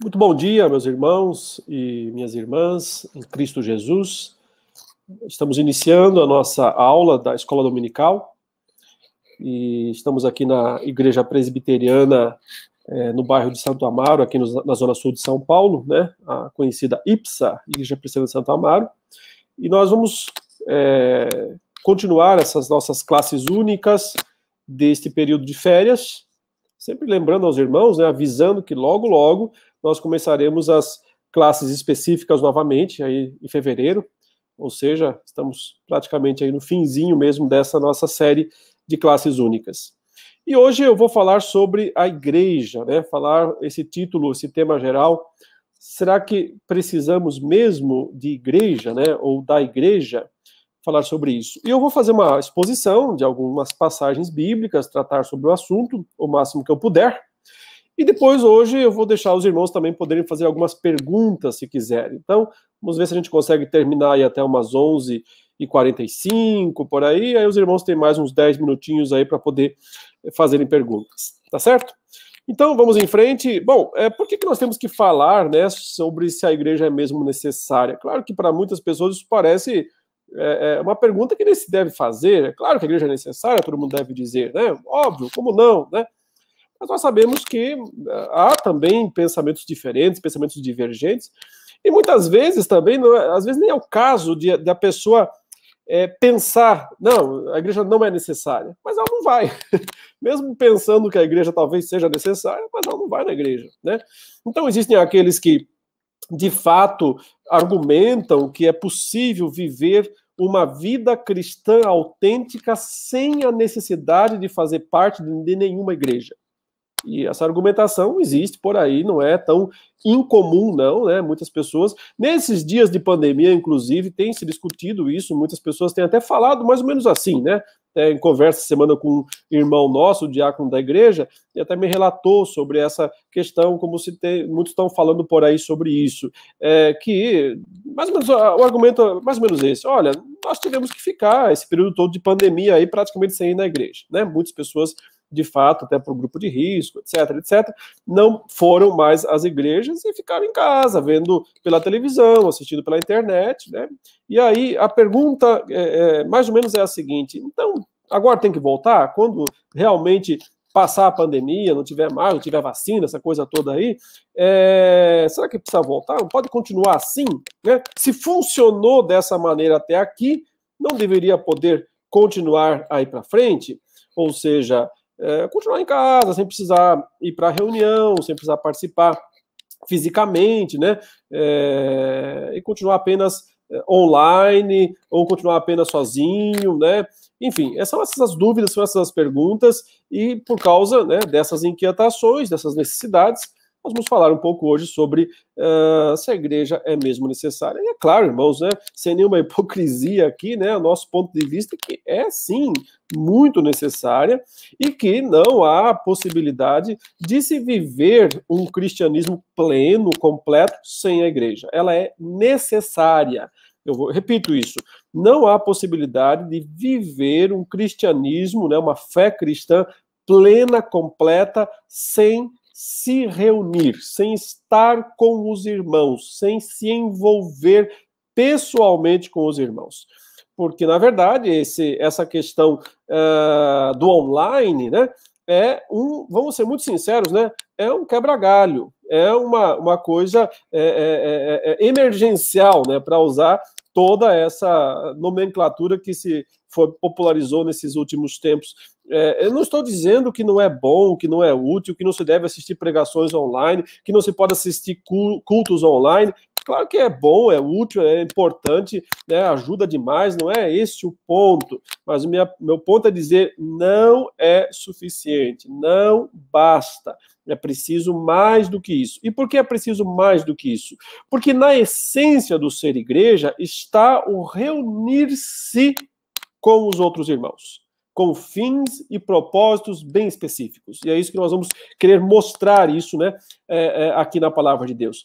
Muito bom dia, meus irmãos e minhas irmãs em Cristo Jesus. Estamos iniciando a nossa aula da Escola Dominical e estamos aqui na Igreja Presbiteriana é, no bairro de Santo Amaro, aqui no, na zona sul de São Paulo, né? A conhecida IPSA, Igreja Presbiteriana de Santo Amaro. E nós vamos é, continuar essas nossas classes únicas deste período de férias, sempre lembrando aos irmãos, né, avisando que logo, logo nós começaremos as classes específicas novamente, aí em fevereiro, ou seja, estamos praticamente aí no finzinho mesmo dessa nossa série de classes únicas. E hoje eu vou falar sobre a igreja, né? Falar esse título, esse tema geral. Será que precisamos mesmo de igreja, né? Ou da igreja? Falar sobre isso. E eu vou fazer uma exposição de algumas passagens bíblicas, tratar sobre o assunto o máximo que eu puder. E depois, hoje, eu vou deixar os irmãos também poderem fazer algumas perguntas, se quiserem. Então, vamos ver se a gente consegue terminar aí até umas 11 e 45 por aí. Aí os irmãos têm mais uns 10 minutinhos aí para poder fazerem perguntas. Tá certo? Então, vamos em frente. Bom, é, por que, que nós temos que falar né, sobre se a igreja é mesmo necessária? Claro que para muitas pessoas isso parece é, é uma pergunta que nem se deve fazer. É claro que a igreja é necessária, todo mundo deve dizer, né? Óbvio, como não, né? Mas nós sabemos que eh, há também pensamentos diferentes, pensamentos divergentes, e muitas vezes também, é, às vezes nem é o caso de, da pessoa é, pensar, não, a igreja não é necessária, mas ela não vai. Mesmo pensando que a igreja talvez seja necessária, mas ela não vai na igreja, né? Então existem aqueles que, de fato, argumentam que é possível viver uma vida cristã autêntica sem a necessidade de fazer parte de nenhuma igreja. E essa argumentação existe por aí, não é tão incomum, não, né? Muitas pessoas, nesses dias de pandemia, inclusive, tem se discutido isso, muitas pessoas têm até falado mais ou menos assim, né? É, em conversa semana com um irmão nosso, o diácono da igreja, e até me relatou sobre essa questão, como se tem, muitos estão falando por aí sobre isso, é, que mais ou menos o argumento é mais ou menos esse, olha, nós tivemos que ficar esse período todo de pandemia aí praticamente sem ir na igreja, né? Muitas pessoas de fato, até para o grupo de risco, etc, etc, não foram mais às igrejas e ficaram em casa, vendo pela televisão, assistindo pela internet, né? E aí a pergunta, é, é, mais ou menos, é a seguinte: então, agora tem que voltar? Quando realmente passar a pandemia, não tiver mais, não tiver vacina, essa coisa toda aí, é, será que precisa voltar? Não pode continuar assim? Né? Se funcionou dessa maneira até aqui, não deveria poder continuar aí para frente? Ou seja, é, continuar em casa, sem precisar ir para reunião, sem precisar participar fisicamente, né? É, e continuar apenas é, online ou continuar apenas sozinho, né? Enfim, são essas dúvidas, são essas perguntas, e por causa né, dessas inquietações, dessas necessidades, nós vamos falar um pouco hoje sobre uh, se a igreja é mesmo necessária. E é claro, irmãos, né, sem nenhuma hipocrisia aqui, né, o nosso ponto de vista é que é sim muito necessária e que não há possibilidade de se viver um cristianismo pleno, completo, sem a igreja. Ela é necessária. Eu vou, repito isso. Não há possibilidade de viver um cristianismo, né, uma fé cristã plena, completa, sem se reunir, sem estar com os irmãos, sem se envolver pessoalmente com os irmãos. Porque, na verdade, esse, essa questão uh, do online, né, é um, vamos ser muito sinceros, né, é um quebra-galho, é uma, uma coisa é, é, é, é emergencial, né, para usar toda essa nomenclatura que se foi, popularizou nesses últimos tempos. É, eu não estou dizendo que não é bom, que não é útil, que não se deve assistir pregações online, que não se pode assistir cultos online. Claro que é bom, é útil, é importante, né, ajuda demais, não é esse o ponto. Mas minha, meu ponto é dizer: não é suficiente, não basta. É preciso mais do que isso. E por que é preciso mais do que isso? Porque na essência do ser igreja está o reunir-se com os outros irmãos com fins e propósitos bem específicos. E é isso que nós vamos querer mostrar isso, né, é, é, aqui na palavra de Deus.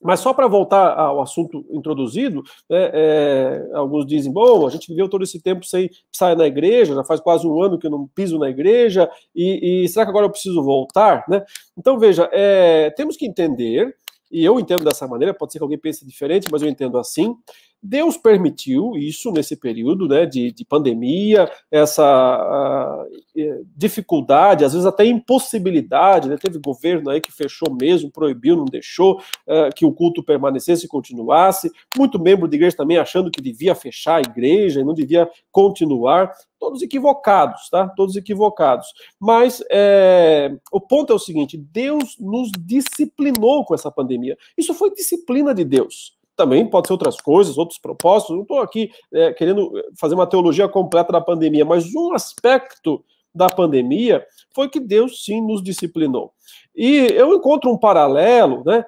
Mas só para voltar ao assunto introduzido, né, é, alguns dizem, bom, a gente viveu todo esse tempo sem sair na igreja, já faz quase um ano que eu não piso na igreja, e, e será que agora eu preciso voltar? Né? Então, veja, é, temos que entender, e eu entendo dessa maneira, pode ser que alguém pense diferente, mas eu entendo assim, Deus permitiu isso nesse período né, de, de pandemia, essa dificuldade, às vezes até impossibilidade. Né, teve governo aí que fechou mesmo, proibiu, não deixou uh, que o culto permanecesse e continuasse. Muito membro de igreja também achando que devia fechar a igreja e não devia continuar. Todos equivocados, tá? Todos equivocados. Mas é, o ponto é o seguinte: Deus nos disciplinou com essa pandemia. Isso foi disciplina de Deus também pode ser outras coisas, outros propósitos. Não estou aqui é, querendo fazer uma teologia completa da pandemia, mas um aspecto da pandemia foi que Deus sim nos disciplinou. E eu encontro um paralelo, né?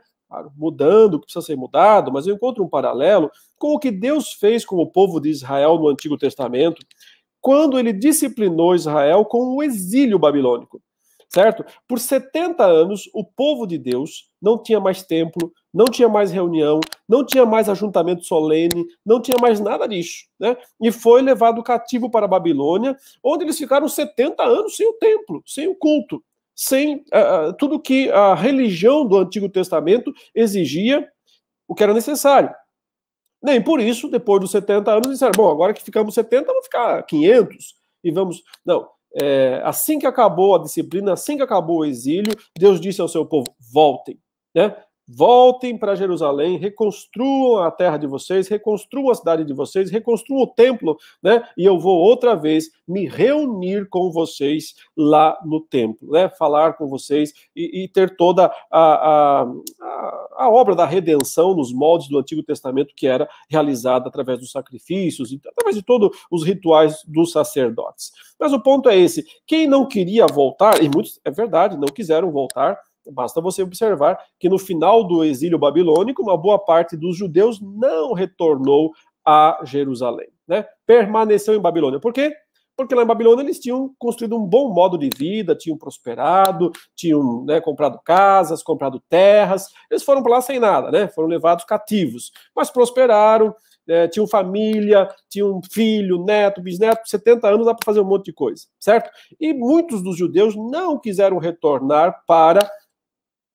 Mudando o que precisa ser mudado, mas eu encontro um paralelo com o que Deus fez com o povo de Israel no Antigo Testamento, quando ele disciplinou Israel com o exílio babilônico certo? Por 70 anos, o povo de Deus não tinha mais templo, não tinha mais reunião, não tinha mais ajuntamento solene, não tinha mais nada disso, né? E foi levado cativo para a Babilônia, onde eles ficaram 70 anos sem o templo, sem o culto, sem uh, tudo que a religião do Antigo Testamento exigia, o que era necessário. Nem por isso, depois dos 70 anos, disseram, bom, agora que ficamos 70, vamos ficar 500 e vamos... Não, é, assim que acabou a disciplina, assim que acabou o exílio, Deus disse ao seu povo: voltem, né? Voltem para Jerusalém, reconstruam a terra de vocês, reconstruam a cidade de vocês, reconstruam o templo, né? E eu vou outra vez me reunir com vocês lá no templo, né? Falar com vocês e, e ter toda a, a, a, obra da redenção nos moldes do Antigo Testamento que era realizada através dos sacrifícios e através de todos os rituais dos sacerdotes. Mas o ponto é esse: quem não queria voltar, e muitos, é verdade, não quiseram voltar Basta você observar que no final do exílio babilônico, uma boa parte dos judeus não retornou a Jerusalém, né? Permaneceu em Babilônia. Por quê? Porque lá em Babilônia eles tinham construído um bom modo de vida, tinham prosperado, tinham né, comprado casas, comprado terras. Eles foram para lá sem nada, né? Foram levados cativos, mas prosperaram, é, tinham família, tinham filho, neto, bisneto, 70 anos dá para fazer um monte de coisa, certo? E muitos dos judeus não quiseram retornar para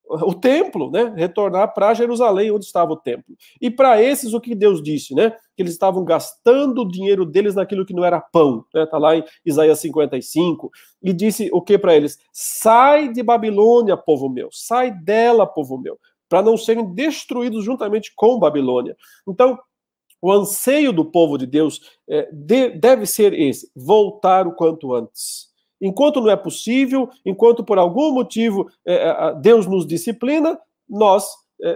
o templo, né? Retornar para Jerusalém, onde estava o templo. E para esses, o que Deus disse, né? Que eles estavam gastando o dinheiro deles naquilo que não era pão, né? Tá lá em Isaías 55. E disse o que para eles? Sai de Babilônia, povo meu, sai dela, povo meu, para não serem destruídos juntamente com Babilônia. Então, o anseio do povo de Deus é, de, deve ser esse: voltar o quanto antes Enquanto não é possível, enquanto por algum motivo é, é Deus nos disciplina, nós é, é,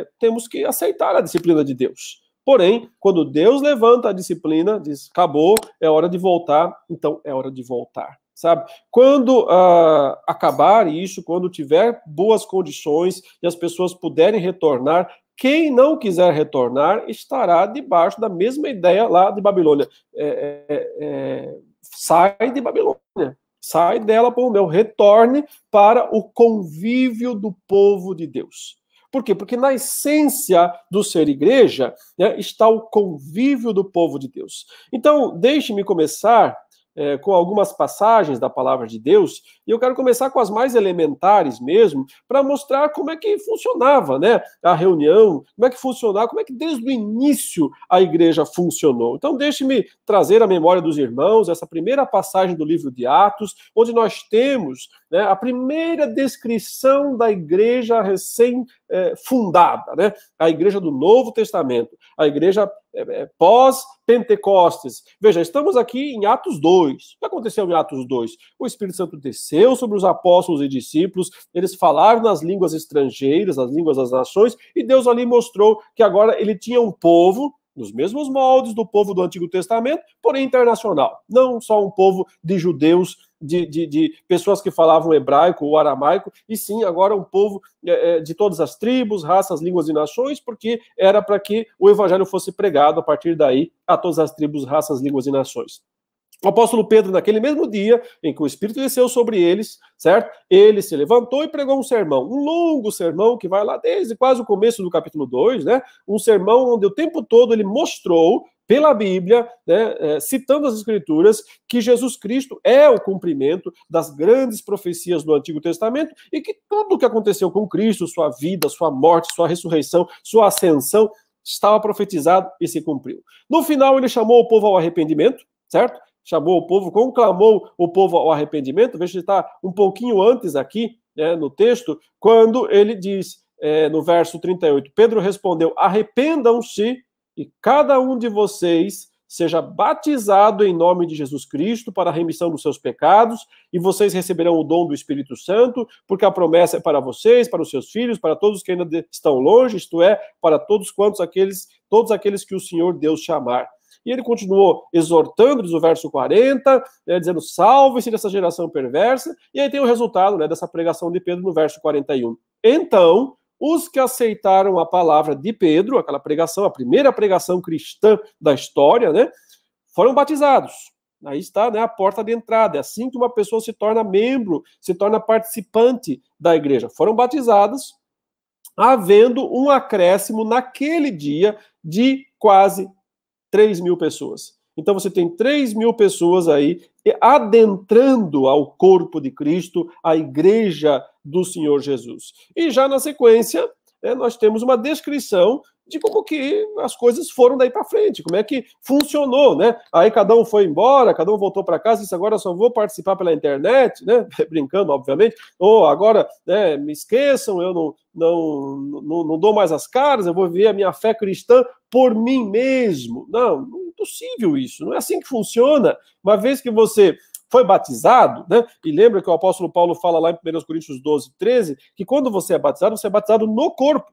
é, temos que aceitar a disciplina de Deus. Porém, quando Deus levanta a disciplina, diz: acabou, é hora de voltar, então é hora de voltar. Sabe? Quando uh, acabar isso, quando tiver boas condições e as pessoas puderem retornar, quem não quiser retornar estará debaixo da mesma ideia lá de Babilônia. É, é, é, sai de Babilônia. Sai dela, povo meu, retorne para o convívio do povo de Deus. Por quê? Porque na essência do ser igreja né, está o convívio do povo de Deus. Então, deixe-me começar é, com algumas passagens da palavra de Deus, e eu quero começar com as mais elementares mesmo, para mostrar como é que funcionava né, a reunião, como é que funcionava, como é que desde o início a igreja funcionou. Então, deixe-me trazer à memória dos irmãos essa primeira passagem do livro de Atos, onde nós temos né, a primeira descrição da igreja recém-fundada, né, a igreja do Novo Testamento, a igreja é, é, pós-Pentecostes. Veja, estamos aqui em Atos 2. O que aconteceu em Atos 2? O Espírito Santo desceu sobre os apóstolos e discípulos, eles falaram nas línguas estrangeiras, as línguas das nações, e Deus ali mostrou que agora ele tinha um povo nos mesmos moldes do povo do Antigo Testamento, porém internacional. Não só um povo de judeus de, de, de, pessoas que falavam hebraico ou aramaico, e sim agora um povo é, é, de todas as tribos, raças, línguas e nações, porque era para que o evangelho fosse pregado a partir daí a todas as tribos, raças, línguas e nações. O apóstolo Pedro, naquele mesmo dia em que o Espírito desceu sobre eles, certo? Ele se levantou e pregou um sermão, um longo sermão que vai lá desde quase o começo do capítulo 2, né? Um sermão onde o tempo todo ele mostrou pela Bíblia, né, é, citando as Escrituras, que Jesus Cristo é o cumprimento das grandes profecias do Antigo Testamento e que tudo o que aconteceu com Cristo, sua vida, sua morte, sua ressurreição, sua ascensão, estava profetizado e se cumpriu. No final, ele chamou o povo ao arrependimento, certo? chamou o povo, conclamou o povo ao arrependimento. Veja, está um pouquinho antes aqui, né, no texto, quando ele diz, é, no verso 38, Pedro respondeu: Arrependam-se e cada um de vocês seja batizado em nome de Jesus Cristo para a remissão dos seus pecados, e vocês receberão o dom do Espírito Santo, porque a promessa é para vocês, para os seus filhos, para todos que ainda estão longe, isto é, para todos quantos aqueles, todos aqueles que o Senhor Deus chamar. E ele continuou exortando, diz o verso 40, né, dizendo: salve-se dessa geração perversa. E aí tem o resultado né, dessa pregação de Pedro no verso 41. Então, os que aceitaram a palavra de Pedro, aquela pregação, a primeira pregação cristã da história, né, foram batizados. Aí está né, a porta de entrada. É assim que uma pessoa se torna membro, se torna participante da igreja. Foram batizados, havendo um acréscimo naquele dia de quase 3 mil pessoas. Então você tem 3 mil pessoas aí adentrando ao corpo de Cristo, a igreja do Senhor Jesus. E já na sequência, é, nós temos uma descrição de como que as coisas foram daí para frente, como é que funcionou, né? Aí cada um foi embora, cada um voltou para casa e disse, agora só vou participar pela internet, né? Brincando, obviamente. Ou agora, né, me esqueçam, eu não, não, não, não dou mais as caras, eu vou viver a minha fé cristã por mim mesmo. Não, não é possível isso, não é assim que funciona. Uma vez que você foi batizado, né? E lembra que o apóstolo Paulo fala lá em 1 Coríntios 12, 13, que quando você é batizado, você é batizado no corpo.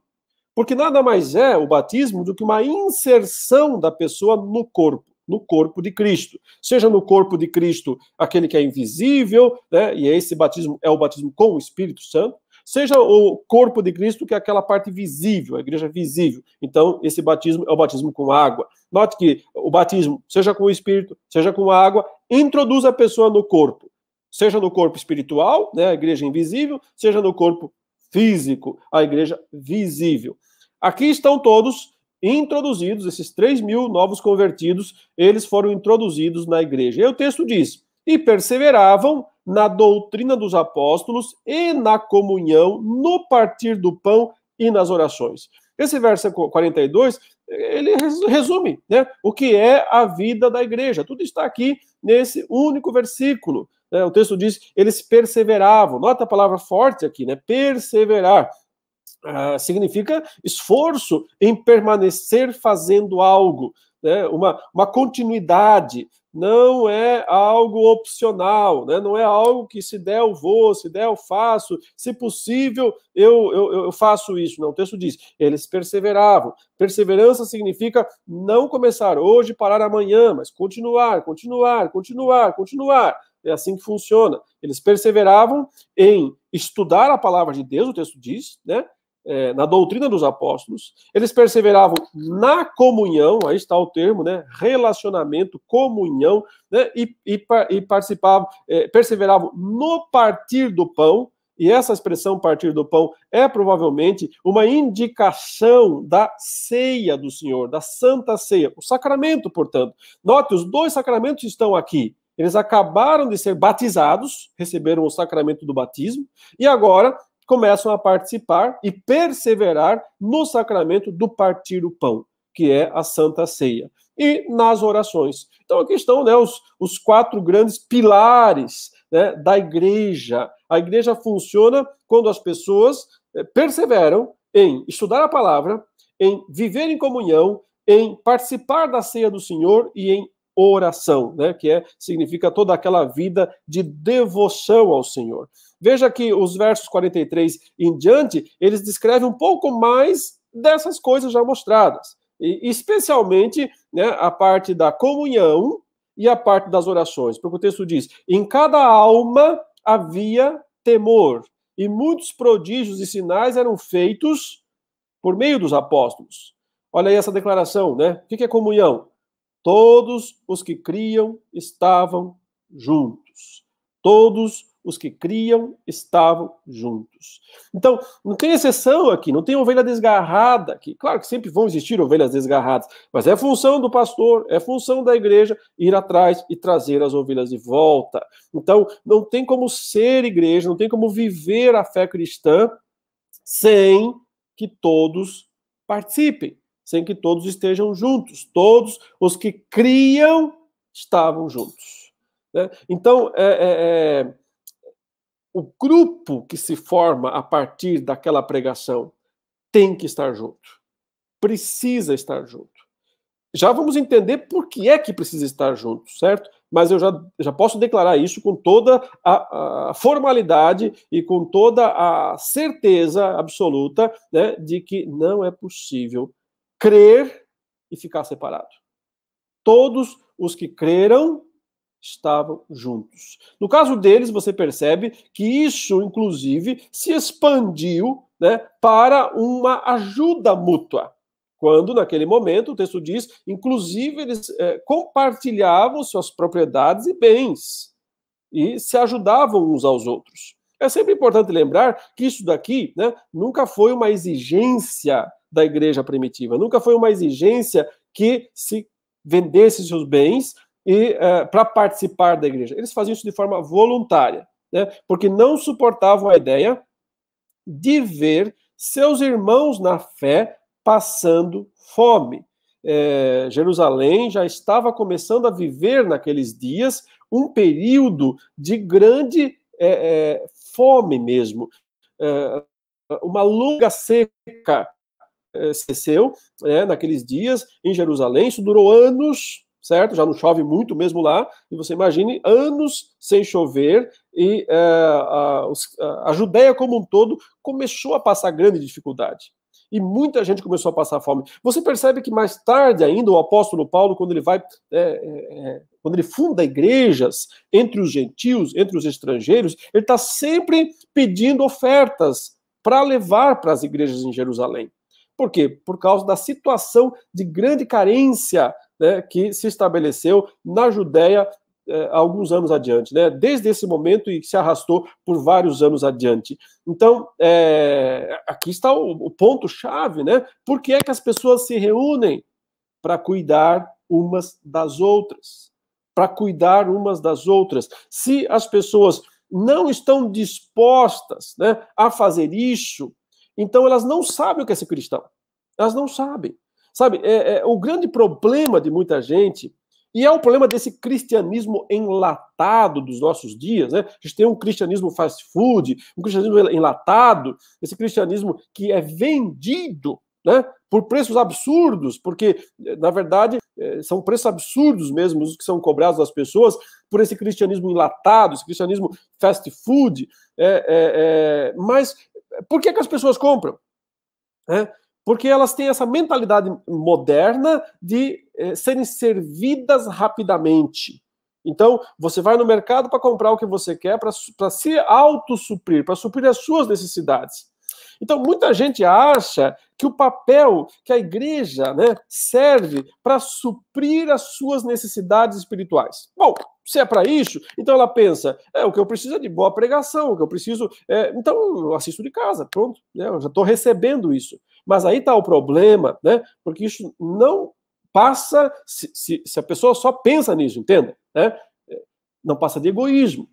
Porque nada mais é o batismo do que uma inserção da pessoa no corpo, no corpo de Cristo. Seja no corpo de Cristo aquele que é invisível, né? E esse batismo é o batismo com o Espírito Santo, seja o corpo de Cristo, que é aquela parte visível, a igreja visível. Então, esse batismo é o batismo com água. Note que o batismo, seja com o Espírito, seja com água, introduz a pessoa no corpo. Seja no corpo espiritual, né, a igreja invisível, seja no corpo físico, a igreja visível. Aqui estão todos introduzidos, esses 3 mil novos convertidos, eles foram introduzidos na igreja. E o texto diz: e perseveravam na doutrina dos apóstolos e na comunhão, no partir do pão e nas orações. Esse verso 42, ele resume né, o que é a vida da igreja. Tudo está aqui nesse único versículo. Né? O texto diz, eles perseveravam. Nota a palavra forte aqui, né? Perseverar. Uh, significa esforço em permanecer fazendo algo, né? uma, uma continuidade, não é algo opcional, né? não é algo que se der eu vou, se der eu faço, se possível eu, eu, eu faço isso. Não, o texto diz, eles perseveravam. Perseverança significa não começar hoje parar amanhã, mas continuar, continuar, continuar, continuar. É assim que funciona. Eles perseveravam em estudar a palavra de Deus, o texto diz, né? É, na doutrina dos apóstolos, eles perseveravam na comunhão, aí está o termo, né? Relacionamento, comunhão, né? E, e, e participavam, é, perseveravam no partir do pão, e essa expressão partir do pão é provavelmente uma indicação da ceia do Senhor, da Santa Ceia, o sacramento, portanto. Note, os dois sacramentos estão aqui. Eles acabaram de ser batizados, receberam o sacramento do batismo, e agora começam a participar e perseverar no sacramento do partir o pão, que é a Santa Ceia, e nas orações. Então aqui estão né, os, os quatro grandes pilares né, da igreja. A igreja funciona quando as pessoas eh, perseveram em estudar a palavra, em viver em comunhão, em participar da ceia do Senhor e em oração, né, que é significa toda aquela vida de devoção ao Senhor. Veja que os versos 43 em diante, eles descrevem um pouco mais dessas coisas já mostradas, e especialmente né, a parte da comunhão e a parte das orações, porque o texto diz: em cada alma havia temor, e muitos prodígios e sinais eram feitos por meio dos apóstolos. Olha aí essa declaração, né? O que é comunhão? Todos os que criam estavam juntos. Todos os que criam estavam juntos. Então, não tem exceção aqui, não tem ovelha desgarrada aqui. Claro que sempre vão existir ovelhas desgarradas, mas é função do pastor, é função da igreja ir atrás e trazer as ovelhas de volta. Então, não tem como ser igreja, não tem como viver a fé cristã sem que todos participem, sem que todos estejam juntos. Todos os que criam estavam juntos. Né? Então, é, é, é o grupo que se forma a partir daquela pregação tem que estar junto. Precisa estar junto. Já vamos entender por que é que precisa estar junto, certo? Mas eu já, já posso declarar isso com toda a, a formalidade e com toda a certeza absoluta né, de que não é possível crer e ficar separado. Todos os que creram estavam juntos. No caso deles, você percebe que isso, inclusive, se expandiu né, para uma ajuda mútua. Quando, naquele momento, o texto diz, inclusive, eles é, compartilhavam suas propriedades e bens e se ajudavam uns aos outros. É sempre importante lembrar que isso daqui né, nunca foi uma exigência da igreja primitiva, nunca foi uma exigência que se vendesse seus bens e uh, para participar da igreja. Eles faziam isso de forma voluntária, né? porque não suportavam a ideia de ver seus irmãos na fé passando fome. É, Jerusalém já estava começando a viver naqueles dias um período de grande é, é, fome mesmo. Uma longa seca cesseu né, naqueles dias em Jerusalém, isso durou anos, certo? Já não chove muito mesmo lá, e você imagine anos sem chover, e é, a, a Judéia como um todo começou a passar grande dificuldade. E muita gente começou a passar fome. Você percebe que mais tarde ainda, o apóstolo Paulo, quando ele vai, é, é quando ele funda igrejas entre os gentios, entre os estrangeiros, ele está sempre pedindo ofertas para levar para as igrejas em Jerusalém. Por quê? Por causa da situação de grande carência né, que se estabeleceu na Judéia eh, alguns anos adiante, né, desde esse momento e se arrastou por vários anos adiante. Então, é, aqui está o, o ponto-chave, né? Por que é que as pessoas se reúnem? Para cuidar umas das outras. Para cuidar umas das outras. Se as pessoas não estão dispostas né, a fazer isso, então elas não sabem o que é ser cristão. Elas não sabem. Sabe, é, é, o grande problema de muita gente, e é o problema desse cristianismo enlatado dos nossos dias, né? A gente tem um cristianismo fast food, um cristianismo enlatado, esse cristianismo que é vendido né, por preços absurdos, porque, na verdade, é, são preços absurdos mesmo os que são cobrados das pessoas por esse cristianismo enlatado, esse cristianismo fast food. É, é, é mas por que, que as pessoas compram? É, porque elas têm essa mentalidade moderna de eh, serem servidas rapidamente. Então, você vai no mercado para comprar o que você quer, para se autossuprir, para suprir as suas necessidades. Então, muita gente acha que o papel que a igreja né, serve para suprir as suas necessidades espirituais. Bom, se é para isso, então ela pensa, é o que eu preciso é de boa pregação, o que eu preciso. É, então, eu assisto de casa, pronto, né, eu já estou recebendo isso. Mas aí está o problema, né? Porque isso não passa, se, se, se, a pessoa só pensa nisso, entenda? Né? Não passa de egoísmo,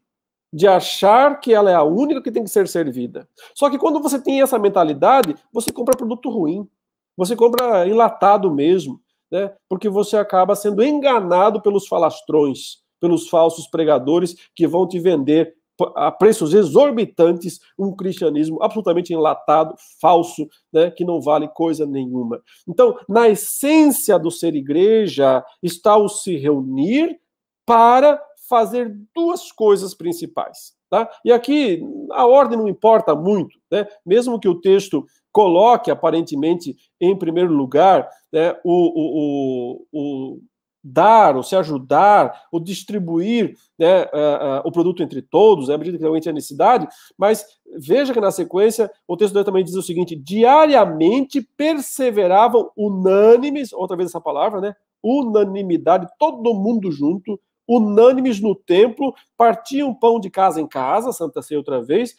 de achar que ela é a única que tem que ser servida. Só que quando você tem essa mentalidade, você compra produto ruim, você compra enlatado mesmo, né? Porque você acaba sendo enganado pelos falastrões, pelos falsos pregadores que vão te vender a preços exorbitantes um cristianismo absolutamente enlatado, falso, né, que não vale coisa nenhuma. Então, na essência do ser igreja está o se reunir para fazer duas coisas principais. Tá? E aqui a ordem não importa muito, né? mesmo que o texto coloque aparentemente em primeiro lugar né, o, o, o, dar, ou se ajudar, ou distribuir né, uh, uh, o produto entre todos, né, à medida que realmente é necessidade, mas veja que na sequência o texto também diz o seguinte: diariamente perseveravam unânimes, outra vez essa palavra, né? unanimidade, todo mundo junto, unânimes no templo, partiam pão de casa em casa, Santa Ceia outra vez,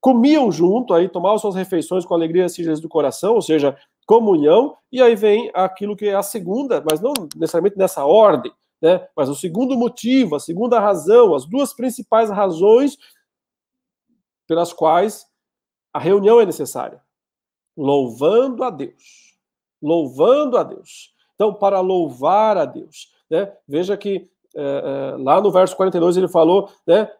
comiam junto, aí tomavam suas refeições com alegria e do coração, ou seja, comunhão, e aí vem aquilo que é a segunda, mas não necessariamente nessa ordem, né? Mas o segundo motivo, a segunda razão, as duas principais razões pelas quais a reunião é necessária. Louvando a Deus. Louvando a Deus. Então, para louvar a Deus. Né? Veja que é, é, lá no verso 42 ele falou, né?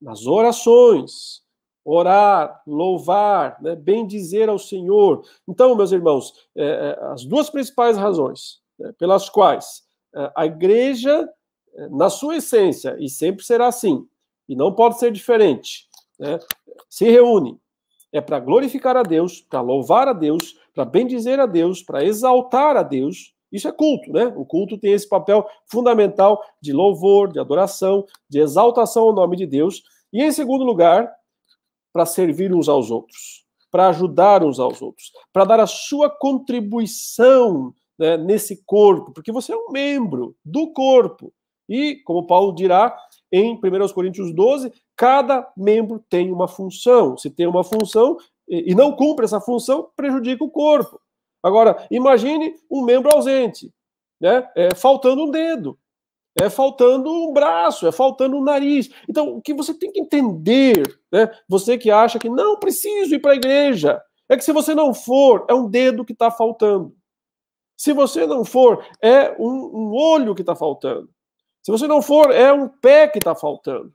Nas orações, orar, louvar, né, bem dizer ao Senhor. Então, meus irmãos, é, é, as duas principais razões né, pelas quais é, a igreja, é, na sua essência, e sempre será assim, e não pode ser diferente, né, se reúne é para glorificar a Deus, para louvar a Deus, para bendizer a Deus, para exaltar a Deus. Isso é culto, né? O culto tem esse papel fundamental de louvor, de adoração, de exaltação ao nome de Deus. E em segundo lugar, para servir uns aos outros, para ajudar uns aos outros, para dar a sua contribuição né, nesse corpo, porque você é um membro do corpo. E, como Paulo dirá em 1 Coríntios 12, cada membro tem uma função. Se tem uma função e não cumpre essa função, prejudica o corpo. Agora, imagine um membro ausente, né? É, faltando um dedo é faltando um braço, é faltando um nariz. Então, o que você tem que entender, né? Você que acha que não preciso ir para a igreja, é que se você não for, é um dedo que está faltando. Se você não for, é um, um olho que está faltando. Se você não for, é um pé que está faltando.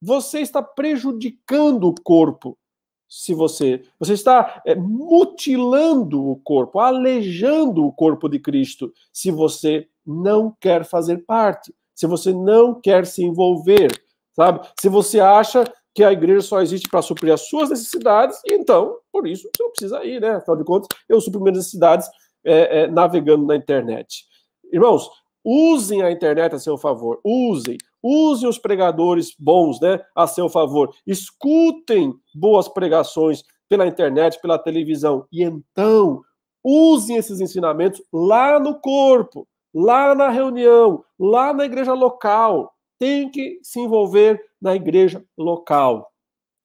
Você está prejudicando o corpo. Se você, você está é, mutilando o corpo, aleijando o corpo de Cristo, se você não quer fazer parte se você não quer se envolver, sabe? Se você acha que a igreja só existe para suprir as suas necessidades, então, por isso, você não precisa ir, né? Afinal de contas, eu supro minhas necessidades é, é, navegando na internet. Irmãos, usem a internet a seu favor, usem, usem os pregadores bons, né, a seu favor, escutem boas pregações pela internet, pela televisão, e então usem esses ensinamentos lá no corpo, lá na reunião, lá na igreja local. Tem que se envolver na igreja local.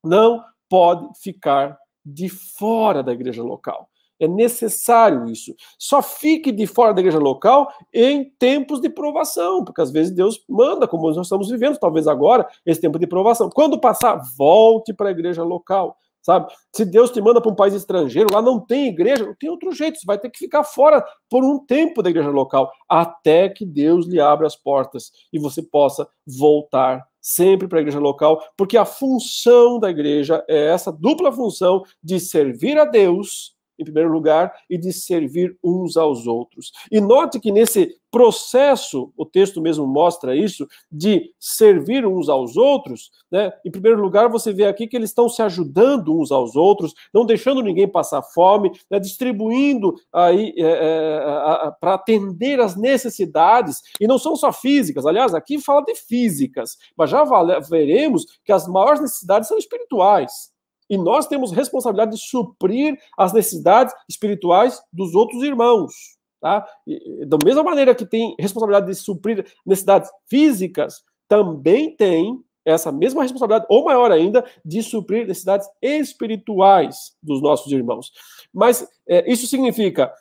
Não pode ficar de fora da igreja local. É necessário isso. Só fique de fora da igreja local em tempos de provação, porque às vezes Deus manda, como nós estamos vivendo, talvez agora, esse tempo de provação. Quando passar, volte para a igreja local sabe? Se Deus te manda para um país estrangeiro, lá não tem igreja, não tem outro jeito, você vai ter que ficar fora por um tempo da igreja local, até que Deus lhe abra as portas e você possa voltar sempre para a igreja local, porque a função da igreja é essa dupla função de servir a Deus em primeiro lugar, e de servir uns aos outros. E note que nesse processo, o texto mesmo mostra isso, de servir uns aos outros, né? Em primeiro lugar, você vê aqui que eles estão se ajudando uns aos outros, não deixando ninguém passar fome, né? distribuindo aí é, é, para atender as necessidades, e não são só físicas, aliás, aqui fala de físicas, mas já veremos que as maiores necessidades são espirituais. E nós temos responsabilidade de suprir as necessidades espirituais dos outros irmãos. Tá? E, da mesma maneira que tem responsabilidade de suprir necessidades físicas, também tem essa mesma responsabilidade, ou maior ainda, de suprir necessidades espirituais dos nossos irmãos. Mas é, isso significa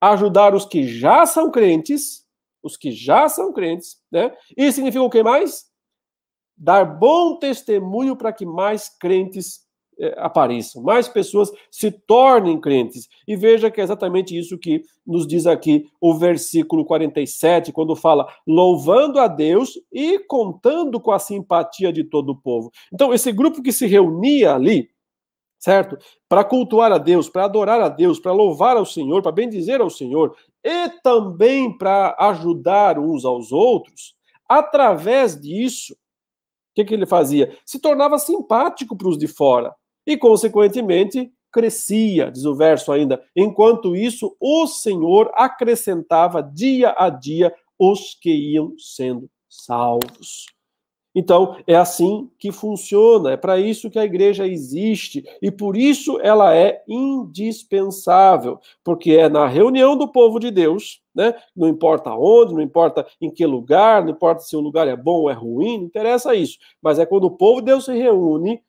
ajudar os que já são crentes, os que já são crentes, né? E significa o que mais? Dar bom testemunho para que mais crentes é, apareçam, mais pessoas se tornem crentes. E veja que é exatamente isso que nos diz aqui o versículo 47, quando fala louvando a Deus e contando com a simpatia de todo o povo. Então, esse grupo que se reunia ali, certo? Para cultuar a Deus, para adorar a Deus, para louvar ao Senhor, para bendizer ao Senhor, e também para ajudar uns aos outros, através disso, o que, que ele fazia? Se tornava simpático para os de fora e, consequentemente, crescia, diz o verso ainda. Enquanto isso, o Senhor acrescentava dia a dia os que iam sendo salvos. Então, é assim que funciona, é para isso que a igreja existe e por isso ela é indispensável, porque é na reunião do povo de Deus, né? Não importa onde, não importa em que lugar, não importa se o lugar é bom ou é ruim, não interessa isso. Mas é quando o povo de Deus se reúne,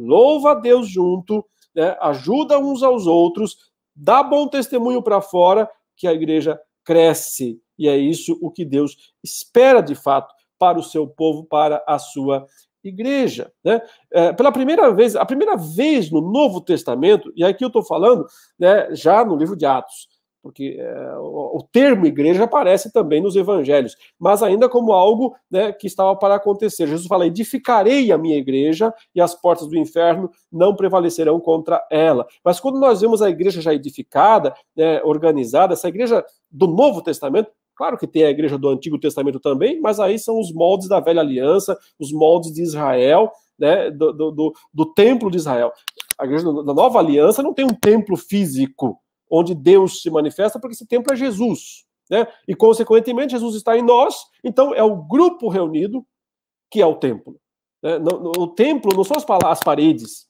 louva a Deus junto, né? ajuda uns aos outros, dá bom testemunho para fora, que a igreja cresce. E é isso o que Deus espera de fato para o seu povo, para a sua igreja. Né? É, pela primeira vez, a primeira vez no Novo Testamento, e aqui eu estou falando né, já no livro de Atos, porque é, o, o, termo igreja aparece também nos evangelhos, mas ainda como algo né, que estava para acontecer. Jesus fala: edificarei a minha igreja e as portas do inferno não prevalecerão contra ela. Mas quando nós vemos a igreja já edificada, né, organizada, essa igreja do Novo Testamento, Claro que tem a igreja do Antigo Testamento também, mas aí são os moldes da velha aliança, os moldes de Israel, né, do, do, do, do templo de Israel. A igreja da nova aliança não tem um templo físico onde Deus se manifesta, porque esse templo é Jesus. Né? E, consequentemente, Jesus está em nós, então é o grupo reunido que é o templo. Né? o templo não são as, as paredes,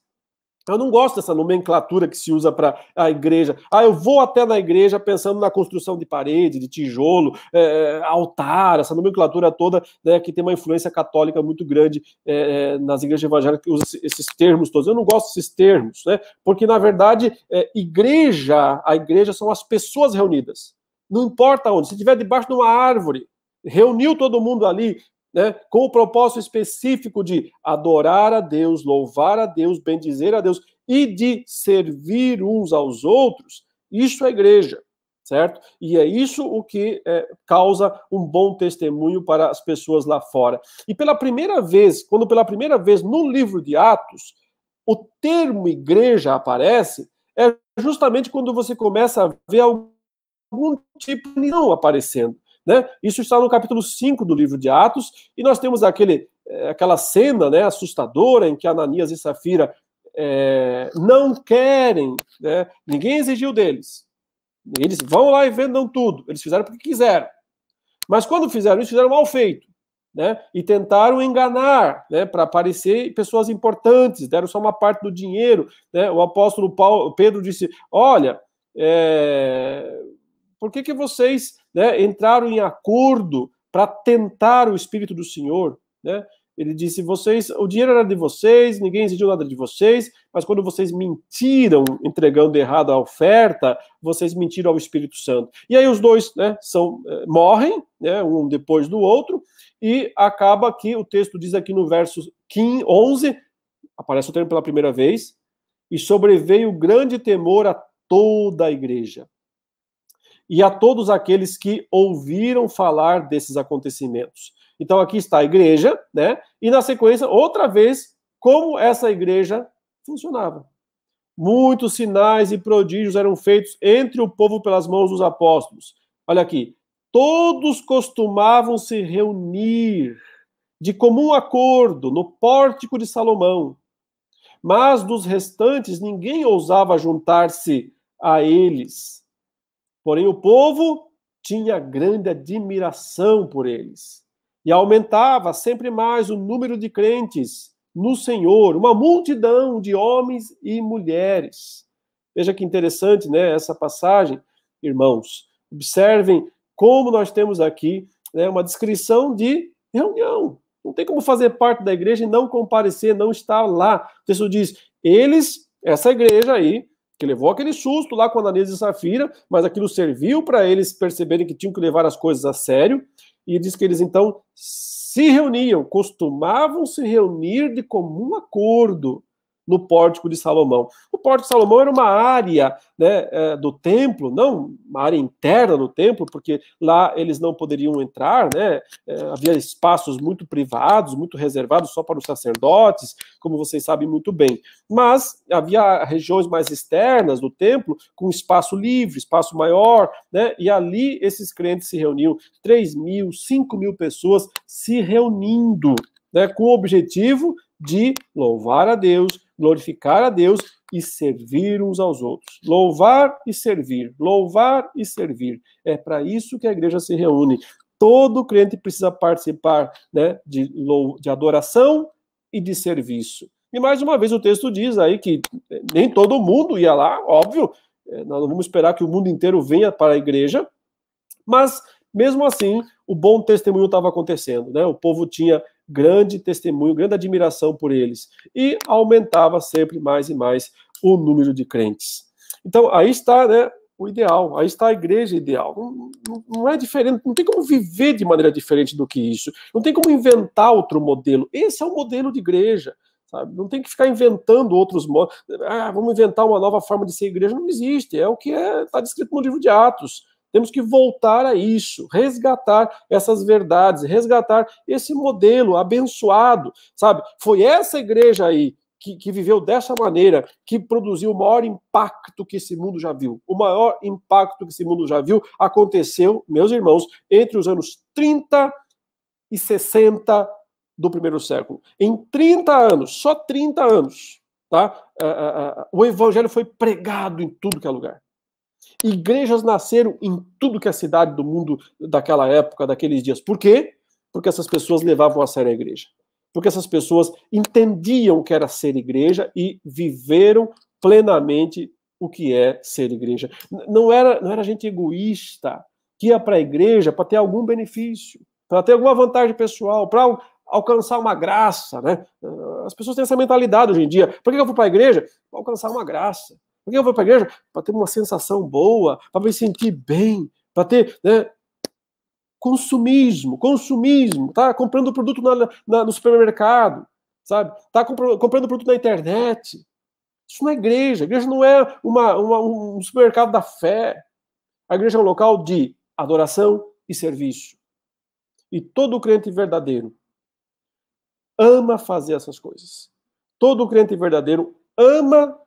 eu não gosto dessa nomenclatura que se usa para a igreja. Ah, eu vou até na igreja pensando na construção de parede, de tijolo, é, altar, essa nomenclatura toda né, que tem uma influência católica muito grande é, nas igrejas evangélicas que usam esses termos todos. Eu não gosto desses termos, né? Porque na verdade, é, igreja, a igreja são as pessoas reunidas. Não importa onde, se estiver debaixo de uma árvore, reuniu todo mundo ali, né, com o propósito específico de adorar a Deus, louvar a Deus, bendizer a Deus e de servir uns aos outros, isso é igreja, certo? E é isso o que é, causa um bom testemunho para as pessoas lá fora. E pela primeira vez, quando pela primeira vez no livro de Atos, o termo igreja aparece, é justamente quando você começa a ver algum tipo de não aparecendo. Né? Isso está no capítulo 5 do livro de Atos, e nós temos aquele, eh, aquela cena né, assustadora em que Ananias e Safira é, não querem, né? ninguém exigiu deles. Eles vão lá e vendam tudo. Eles fizeram porque quiseram. Mas quando fizeram isso, fizeram mal feito. Né? E tentaram enganar, né? Para parecer pessoas importantes, deram só uma parte do dinheiro. Né? O apóstolo Paulo, Pedro disse: Olha, é, por que, que vocês né, entraram em acordo para tentar o Espírito do Senhor? Né? Ele disse: vocês, o dinheiro era de vocês, ninguém exigiu nada de vocês, mas quando vocês mentiram entregando errado a oferta, vocês mentiram ao Espírito Santo. E aí os dois né, são, eh, morrem, né, um depois do outro, e acaba que o texto diz aqui no verso 15, 11, aparece o termo pela primeira vez, e sobreveio grande temor a toda a igreja e a todos aqueles que ouviram falar desses acontecimentos. Então aqui está a igreja, né? E na sequência, outra vez, como essa igreja funcionava. Muitos sinais e prodígios eram feitos entre o povo pelas mãos dos apóstolos. Olha aqui, todos costumavam se reunir de comum acordo no pórtico de Salomão. Mas dos restantes ninguém ousava juntar-se a eles Porém, o povo tinha grande admiração por eles. E aumentava sempre mais o número de crentes no Senhor, uma multidão de homens e mulheres. Veja que interessante, né, essa passagem, irmãos. Observem como nós temos aqui né, uma descrição de reunião. Não tem como fazer parte da igreja e não comparecer, não estar lá. O texto diz: eles, essa igreja aí, que levou aquele susto lá com a Ananias e Safira, mas aquilo serviu para eles perceberem que tinham que levar as coisas a sério, e diz que eles então se reuniam, costumavam se reunir de comum acordo no pórtico de Salomão. O pórtico de Salomão era uma área né, é, do templo, não uma área interna do templo, porque lá eles não poderiam entrar, né? É, havia espaços muito privados, muito reservados só para os sacerdotes, como vocês sabem muito bem. Mas havia regiões mais externas do templo, com espaço livre, espaço maior, né? E ali esses crentes se reuniam, 3 mil, 5 mil pessoas se reunindo, né? Com o objetivo de louvar a Deus, glorificar a Deus e servir uns aos outros. Louvar e servir, louvar e servir. É para isso que a igreja se reúne. Todo crente precisa participar né, de, de adoração e de serviço. E mais uma vez o texto diz aí que nem todo mundo ia lá, óbvio, é, nós não vamos esperar que o mundo inteiro venha para a igreja, Mas, mesmo assim, o bom testemunho estava acontecendo, né? O povo tinha grande testemunho, grande admiração por eles. E aumentava sempre mais e mais o número de crentes. Então, aí está né, o ideal, aí está a igreja ideal. Não, não, é diferente, não tem como viver de maneira diferente do que isso. Não tem como inventar outro modelo. Esse é o modelo de igreja. Sabe? Não tem que ficar inventando outros modos. Ah, vamos inventar uma nova forma de ser igreja. Não existe. É o que está é, tá descrito no livro de Atos. Temos que voltar a isso, resgatar essas verdades, resgatar esse modelo abençoado, sabe? Foi essa igreja aí que, que, viveu dessa maneira que produziu o maior impacto que esse mundo já viu. O maior impacto que esse mundo já viu aconteceu, meus irmãos, entre os anos 30 e 60 do primeiro século. Em 30 anos, só 30 anos, tá? o evangelho foi pregado em tudo que é lugar. Igrejas nasceram em tudo que é cidade do mundo daquela época, daqueles dias. Por quê? Porque essas pessoas levavam a sério a igreja. Porque essas pessoas entendiam o que era ser igreja e viveram plenamente o que é ser igreja. Não era, não era gente egoísta que ia para a igreja para ter algum benefício, para ter alguma vantagem pessoal, para alcançar uma graça, né? As pessoas têm essa mentalidade hoje em dia. Por que eu vou para a igreja? Para alcançar uma graça. Por que eu vou para a igreja? Para ter uma sensação boa, para me sentir bem, para ter né, consumismo, consumismo, tá comprando produto na, na, no supermercado, sabe? Tá comprando, comprando produto na internet. Isso não é igreja. A igreja não é uma, uma, um supermercado da fé. A igreja é um local de adoração e serviço. E todo crente verdadeiro ama fazer essas coisas. Todo crente verdadeiro ama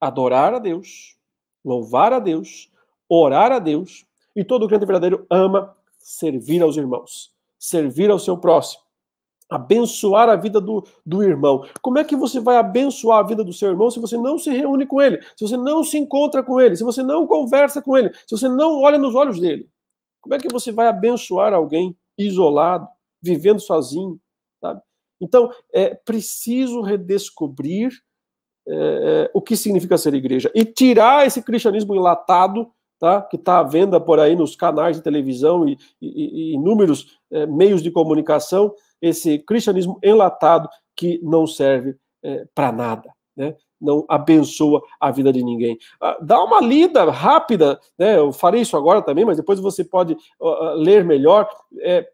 adorar a Deus, louvar a Deus, orar a Deus, e todo crente verdadeiro ama servir aos irmãos, servir ao seu próximo, abençoar a vida do, do irmão. Como é que você vai abençoar a vida do seu irmão se você não se reúne com ele, se você não se encontra com ele, se você não conversa com ele, se você não olha nos olhos dele? Como é que você vai abençoar alguém isolado, vivendo sozinho? Sabe? Então, é preciso redescobrir é, é, o que significa ser igreja e tirar esse cristianismo enlatado, tá, que está à venda por aí nos canais de televisão e, e, e inúmeros é, meios de comunicação, esse cristianismo enlatado que não serve é, para nada, né? não abençoa a vida de ninguém. Ah, dá uma lida rápida, né? eu farei isso agora também, mas depois você pode uh, ler melhor. É,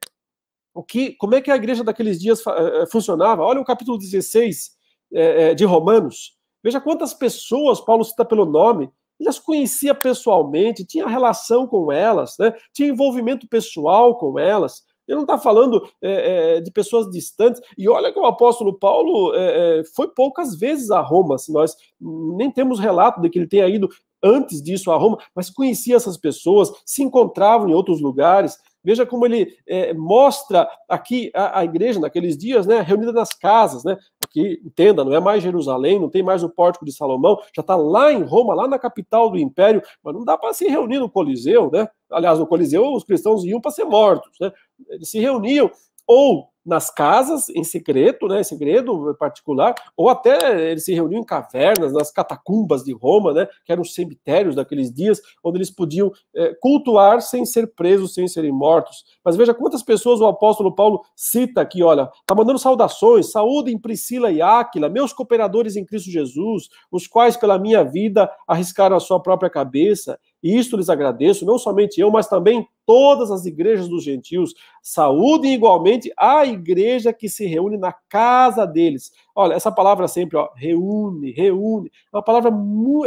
o que, como é que a igreja daqueles dias funcionava? Olha o capítulo 16 é, de Romanos. Veja quantas pessoas Paulo cita pelo nome. Ele as conhecia pessoalmente, tinha relação com elas, né? tinha envolvimento pessoal com elas. Ele não está falando é, é, de pessoas distantes. E olha que o apóstolo Paulo é, é foi poucas vezes a Roma. Se nós nem temos relato de que ele tenha ido antes disso a Roma, mas conhecia essas pessoas, se encontravam em outros lugares. Veja como ele é, mostra aqui a, a, igreja naqueles dias, né, reunida nas casas, né? Aqui, entenda, não é mais Jerusalém, não tem mais o pórtico de Salomão, já está lá em Roma, lá na capital do império, mas não dá para se reunir no Coliseu, né? Aliás, no Coliseu os cristãos iam para ser mortos, né? Eles se reuniam ou nas casas, em secreto, né, em segredo particular, ou até eles se reuniam em cavernas, nas catacumbas de Roma, né, que eram os cemitérios daqueles dias, onde eles podiam é, cultuar sem ser presos, sem serem mortos. Mas veja quantas pessoas o apóstolo Paulo cita aqui, olha, tá mandando saudações, saúdem Priscila e Áquila, meus cooperadores em Cristo Jesus, os quais pela minha vida arriscaram a sua própria cabeça, e isto lhes agradeço, não somente eu, mas também todas as igrejas dos gentios. Saúdem igualmente a igreja que se reúne na casa deles. Olha, essa palavra sempre, ó, reúne, reúne, é uma palavra,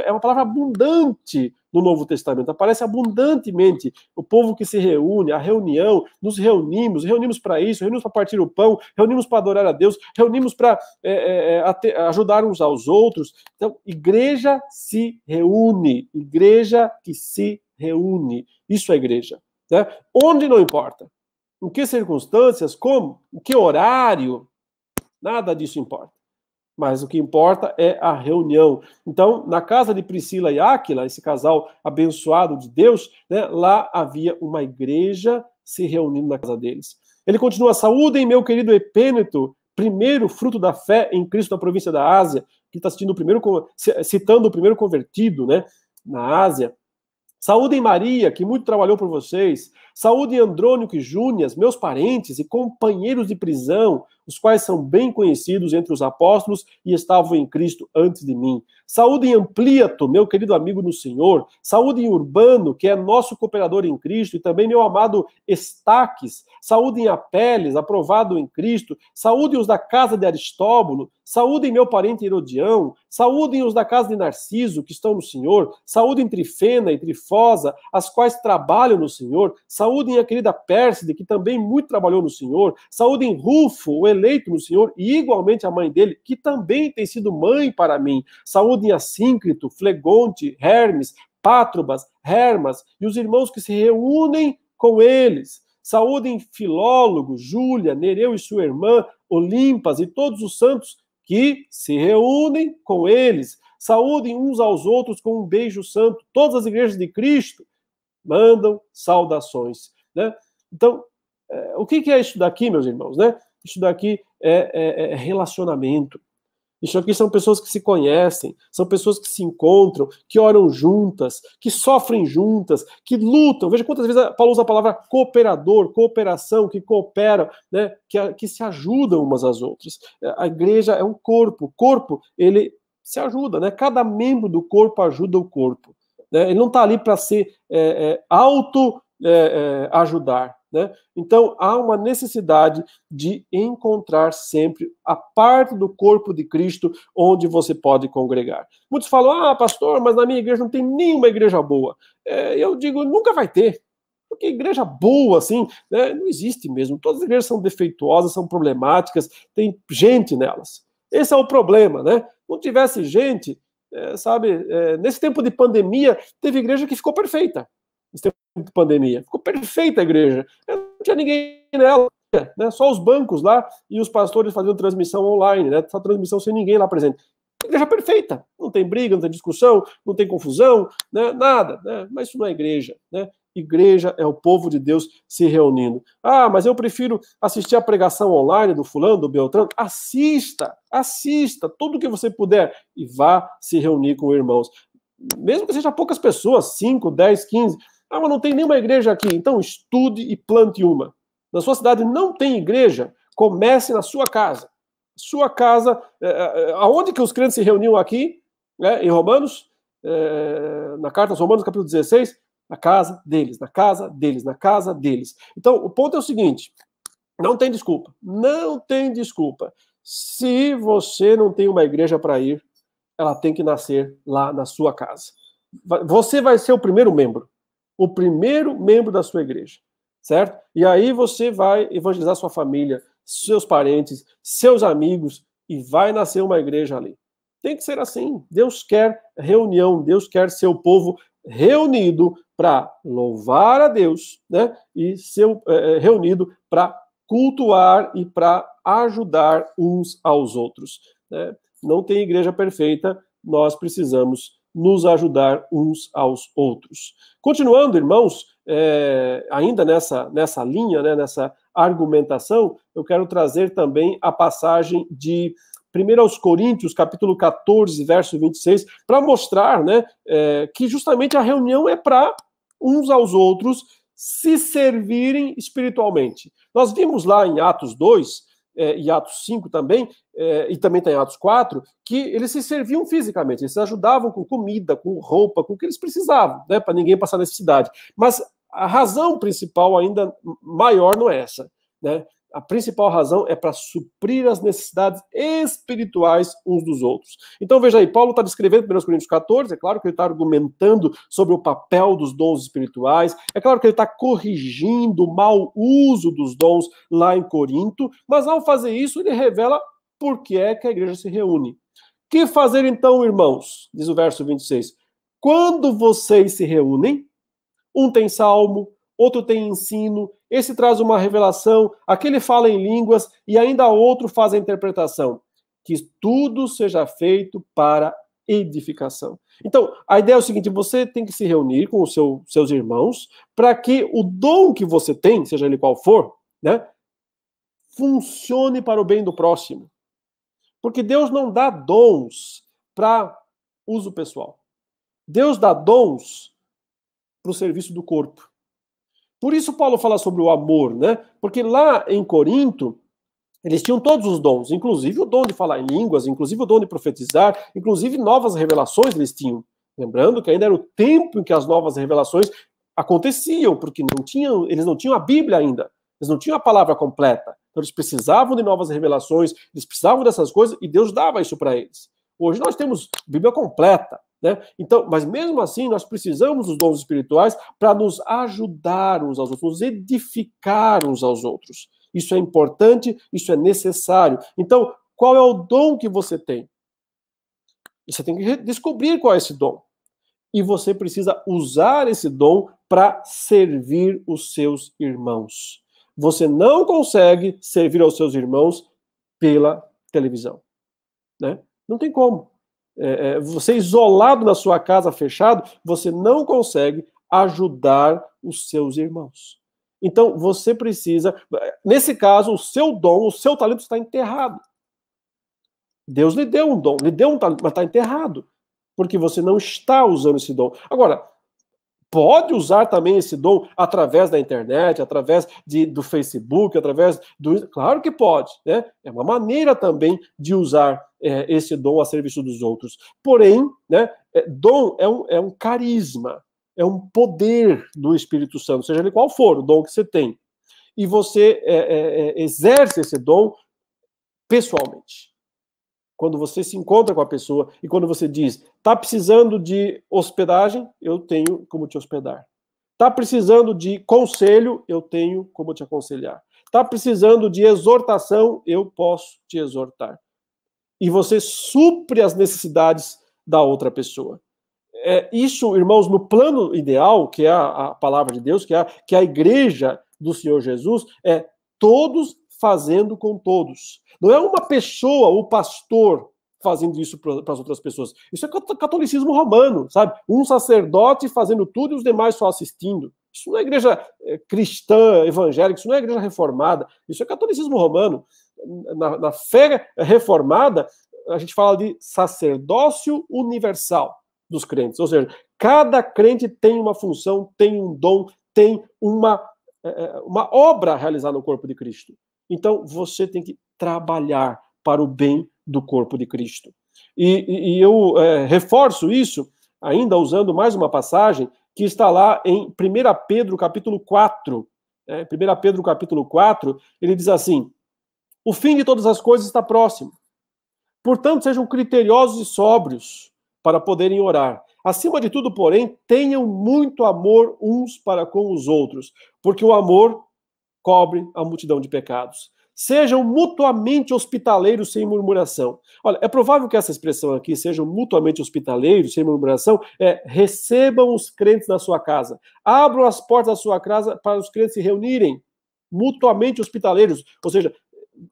é uma palavra abundante no Novo Testamento. Aparece abundantemente o povo que se reúne, a reunião, nos reunimos, reunimos para isso, reunimos para partir o pão, reunimos para adorar a Deus, reunimos para é, é, é ajudar uns aos outros. Então, igreja se reúne, igreja que se reúne. Isso é igreja. Né? Onde não importa. Em que circunstâncias, como, em que horário, nada disso importa mas o que importa é a reunião. Então, na casa de Priscila e Áquila, esse casal abençoado de Deus, né, lá havia uma igreja se reunindo na casa deles. Ele continua: saúdem meu querido Epêneto, primeiro fruto da fé em Cristo na província da Ásia, que está citando o primeiro, citando o primeiro convertido, né, na Ásia. Saúdem Maria, que muito trabalhou por vocês. Saúdem Andrônico e Júnias, meus parentes e companheiros de prisão, os quais são bem conhecidos entre os apóstolos e estavam em Cristo antes de mim. Saúde em Ampliato, meu querido amigo no Senhor. Saúde em Urbano, que é nosso cooperador em Cristo, e também meu amado Estaques. Saúde em Apeles, aprovado em Cristo. Saúde os da casa de Aristóbulo. Saúde em meu parente Herodião. Saúde os da casa de Narciso, que estão no Senhor. Saúde em Trifena e Trifosa, as quais trabalham no Senhor. Saúde em a querida Pérside, que também muito trabalhou no Senhor. Saúde em Rufo, o eleito no Senhor, e igualmente a mãe dele, que também tem sido mãe para mim. Saúde em Assíncrito, Flegonte, Hermes, Pátrobas, Hermas, e os irmãos que se reúnem com eles. Saúde em Filólogo, Júlia, Nereu e sua irmã, Olimpas e todos os santos que se reúnem com eles. Saúdem uns aos outros com um beijo santo. Todas as igrejas de Cristo mandam saudações. Né? Então, é, o que é isso daqui, meus irmãos? Né? Isso daqui é, é, é relacionamento. Isso aqui são pessoas que se conhecem, são pessoas que se encontram, que oram juntas, que sofrem juntas, que lutam. Veja quantas vezes Paulo usa a palavra cooperador, cooperação, que cooperam, né, que, que se ajudam umas às outras. A igreja é um corpo, o corpo, ele se ajuda, né? Cada membro do corpo ajuda o corpo. Né? Ele não está ali para se é, é, auto-ajudar. É, é né? Então, há uma necessidade de encontrar sempre a parte do corpo de Cristo onde você pode congregar. Muitos falam, ah, pastor, mas na minha igreja não tem nenhuma igreja boa. É, eu digo, nunca vai ter. Porque igreja boa, assim, né, não existe mesmo. Todas as igrejas são defeituosas, são problemáticas, tem gente nelas. Esse é o problema, né? Não tivesse gente, é, sabe, é, nesse tempo de pandemia, teve igreja que ficou perfeita de pandemia. Ficou perfeita a igreja. Não tinha ninguém nela, né? Só os bancos lá e os pastores fazendo transmissão online, né? Só transmissão sem ninguém lá presente. Igreja perfeita. Não tem briga, não tem discussão, não tem confusão, né? Nada, né? Mas isso não é igreja, né? Igreja é o povo de Deus se reunindo. Ah, mas eu prefiro assistir a pregação online do fulano, do Beltrano. Assista, assista tudo que você puder e vá se reunir com irmãos. Mesmo que seja poucas pessoas, 5, 10, 15, ah, mas não tem nenhuma igreja aqui. Então estude e plante uma. Na sua cidade não tem igreja, comece na sua casa. Sua casa, é, é, aonde que os crentes se reuniam aqui, né, em Romanos, é, na carta aos Romanos, capítulo 16, na casa deles, na casa deles, na casa deles. Então, o ponto é o seguinte: não tem desculpa. Não tem desculpa. Se você não tem uma igreja para ir, ela tem que nascer lá na sua casa. Você vai ser o primeiro membro o primeiro membro da sua igreja, certo? E aí você vai evangelizar sua família, seus parentes, seus amigos e vai nascer uma igreja ali. Tem que ser assim. Deus quer reunião, Deus quer seu povo reunido para louvar a Deus, né? E ser é, reunido para cultuar e para ajudar uns aos outros. Né? Não tem igreja perfeita, nós precisamos nos ajudar uns aos outros. Continuando, irmãos, é, ainda nessa, nessa linha, né, nessa argumentação, eu quero trazer também a passagem de 1 aos Coríntios, capítulo 14, verso 26, para mostrar né, é, que justamente a reunião é para uns aos outros se servirem espiritualmente. Nós vimos lá em Atos 2 é, e Atos 5 também, é, e também tem Atos 4, que eles se serviam fisicamente, eles se ajudavam com comida, com roupa, com o que eles precisavam, né, para ninguém passar necessidade. Mas a razão principal ainda maior não é essa, né? A principal razão é para suprir as necessidades espirituais uns dos outros. Então veja aí, Paulo está descrevendo em 1 Coríntios 14, é claro que ele está argumentando sobre o papel dos dons espirituais, é claro que ele está corrigindo o mau uso dos dons lá em Corinto, mas ao fazer isso ele revela por que é que a igreja se reúne. Que fazer então, irmãos? Diz o verso 26. Quando vocês se reúnem, um tem salmo, outro tem ensino, esse traz uma revelação, aquele fala em línguas e ainda outro faz a interpretação. Que tudo seja feito para edificação. Então, a ideia é o seguinte: você tem que se reunir com os seu, seus irmãos para que o dom que você tem, seja ele qual for, né, funcione para o bem do próximo. Porque Deus não dá dons para uso pessoal. Deus dá dons para o serviço do corpo. Por isso Paulo fala sobre o amor, né? Porque lá em Corinto, eles tinham todos os dons, inclusive o dom de falar em línguas, inclusive o dom de profetizar, inclusive novas revelações eles tinham. Lembrando que ainda era o tempo em que as novas revelações aconteciam, porque não tinham, eles não tinham a Bíblia ainda, eles não tinham a palavra completa. Então eles precisavam de novas revelações, eles precisavam dessas coisas e Deus dava isso para eles. Hoje nós temos Bíblia completa, né? Então, mas mesmo assim nós precisamos dos dons espirituais para nos ajudar uns aos outros, nos edificar uns aos outros. Isso é importante, isso é necessário. Então, qual é o dom que você tem? Você tem que descobrir qual é esse dom. E você precisa usar esse dom para servir os seus irmãos. Você não consegue servir aos seus irmãos pela televisão. Né? Não tem como. É, é, você isolado na sua casa, fechado, você não consegue ajudar os seus irmãos. Então, você precisa. Nesse caso, o seu dom, o seu talento está enterrado. Deus lhe deu um dom, lhe deu um talento, mas está enterrado. Porque você não está usando esse dom. Agora, pode usar também esse dom através da internet, através de, do Facebook, através do. Claro que pode, né? É uma maneira também de usar é, esse dom a serviço dos outros. Porém, né, é, dom é um, é um carisma, é um poder do Espírito Santo, seja ele qual for o dom que você tem. E você é, é, é exerce esse dom pessoalmente. Quando você se encontra com a pessoa e quando você diz, tá precisando de hospedagem, eu tenho como te hospedar. Tá precisando de conselho, eu tenho como te aconselhar. Tá precisando de exortação, eu posso te exortar. E você supre as necessidades da outra pessoa. É, isso, irmãos, no plano ideal, que é a, a palavra de Deus, que é que é a igreja do Senhor Jesus, é todos fazendo com todos. Não é uma pessoa, o pastor, fazendo isso para as outras pessoas. Isso é catolicismo romano, sabe? Um sacerdote fazendo tudo e os demais só assistindo. Isso não é igreja é, cristã, evangélica, isso não é igreja reformada. Isso é catolicismo romano. Na, na fé reformada, a gente fala de sacerdócio universal dos crentes. Ou seja, cada crente tem uma função, tem um dom, tem uma, é, é, uma obra a realizar no corpo de Cristo. Então, você tem que trabalhar para o bem do corpo de Cristo. E, e eu é, reforço isso, ainda usando mais uma passagem, que está lá em 1 Pedro, capítulo 4. É, 1 Pedro, capítulo 4, ele diz assim: O fim de todas as coisas está próximo. Portanto, sejam criteriosos e sóbrios para poderem orar. Acima de tudo, porém, tenham muito amor uns para com os outros, porque o amor cobre a multidão de pecados. Sejam mutuamente hospitaleiros sem murmuração. Olha, é provável que essa expressão aqui, sejam mutuamente hospitaleiros sem murmuração, é recebam os crentes na sua casa. Abram as portas da sua casa para os crentes se reunirem. Mutuamente hospitaleiros. Ou seja,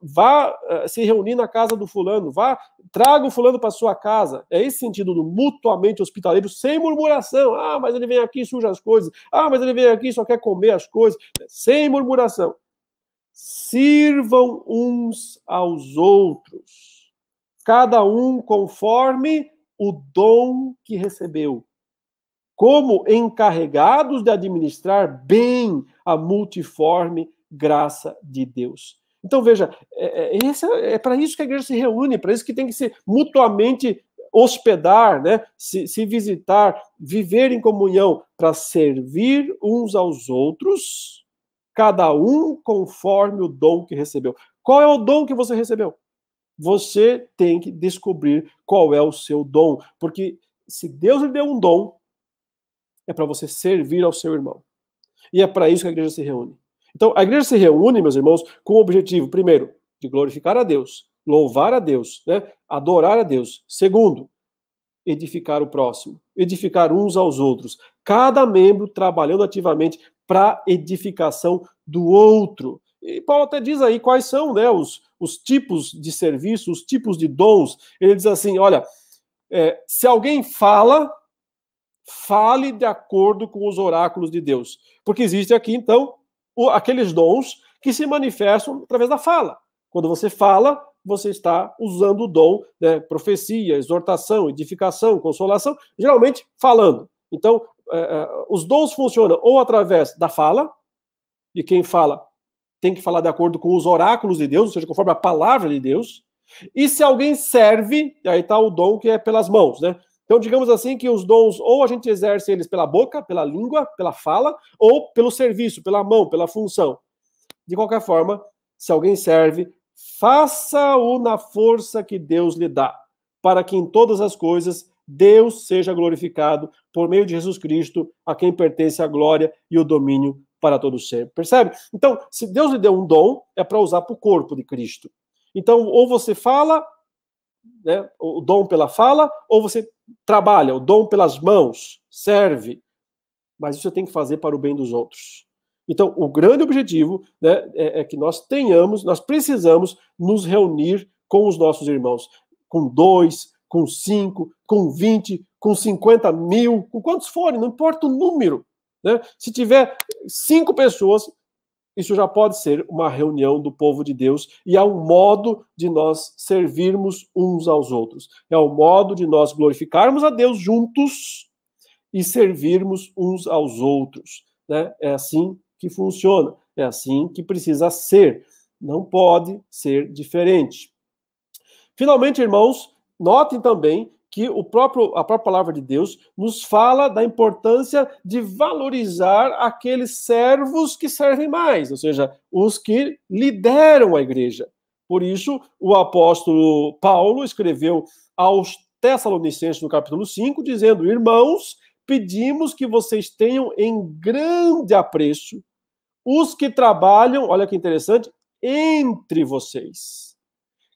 vá uh, se reunir na casa do fulano, vá, traga o fulano para sua casa. É esse sentido do mutuamente hospitaleiro, sem murmuração. Ah, mas ele vem aqui e suja as coisas. Ah, mas ele vem aqui e só quer comer as coisas. Sem murmuração sirvam uns aos outros, cada um conforme o dom que recebeu, como encarregados de administrar bem a multiforme graça de Deus. Então, veja, é, é, é para isso que a igreja se reúne, para isso que tem que se mutuamente hospedar, né? se, se visitar, viver em comunhão, para servir uns aos outros cada um conforme o dom que recebeu. Qual é o dom que você recebeu? Você tem que descobrir qual é o seu dom, porque se Deus lhe deu um dom, é para você servir ao seu irmão. E é para isso que a igreja se reúne. Então, a igreja se reúne, meus irmãos, com o objetivo, primeiro, de glorificar a Deus, louvar a Deus, né? adorar a Deus. Segundo, edificar o próximo, edificar uns aos outros. Cada membro trabalhando ativamente para edificação do outro. E Paulo até diz aí quais são né, os, os tipos de serviço, os tipos de dons. Ele diz assim: olha, é, se alguém fala, fale de acordo com os oráculos de Deus. Porque existe aqui, então, aqueles dons que se manifestam através da fala. Quando você fala, você está usando o dom, né, profecia, exortação, edificação, consolação, geralmente falando. Então, é, é, os dons funcionam ou através da fala, e quem fala tem que falar de acordo com os oráculos de Deus, ou seja, conforme a palavra de Deus. E se alguém serve, aí está o dom que é pelas mãos, né? Então, digamos assim que os dons, ou a gente exerce eles pela boca, pela língua, pela fala, ou pelo serviço, pela mão, pela função. De qualquer forma, se alguém serve, faça-o na força que Deus lhe dá, para que em todas as coisas Deus seja glorificado por meio de Jesus Cristo, a quem pertence a glória e o domínio para todo ser. Percebe? Então, se Deus lhe deu um dom, é para usar para o corpo de Cristo. Então, ou você fala, né, o dom pela fala, ou você trabalha, o dom pelas mãos, serve. Mas isso tem que fazer para o bem dos outros. Então, o grande objetivo né, é, é que nós tenhamos, nós precisamos nos reunir com os nossos irmãos, com dois, com cinco, com vinte, com cinquenta mil, com quantos forem, não importa o número. Né? Se tiver cinco pessoas, isso já pode ser uma reunião do povo de Deus e é um modo de nós servirmos uns aos outros. É um modo de nós glorificarmos a Deus juntos e servirmos uns aos outros. Né? É assim que funciona, é assim que precisa ser. Não pode ser diferente. Finalmente, irmãos, Notem também que o próprio, a própria palavra de Deus nos fala da importância de valorizar aqueles servos que servem mais, ou seja, os que lideram a igreja. Por isso, o apóstolo Paulo escreveu aos Tessalonicenses, no capítulo 5, dizendo: Irmãos, pedimos que vocês tenham em grande apreço os que trabalham, olha que interessante, entre vocês,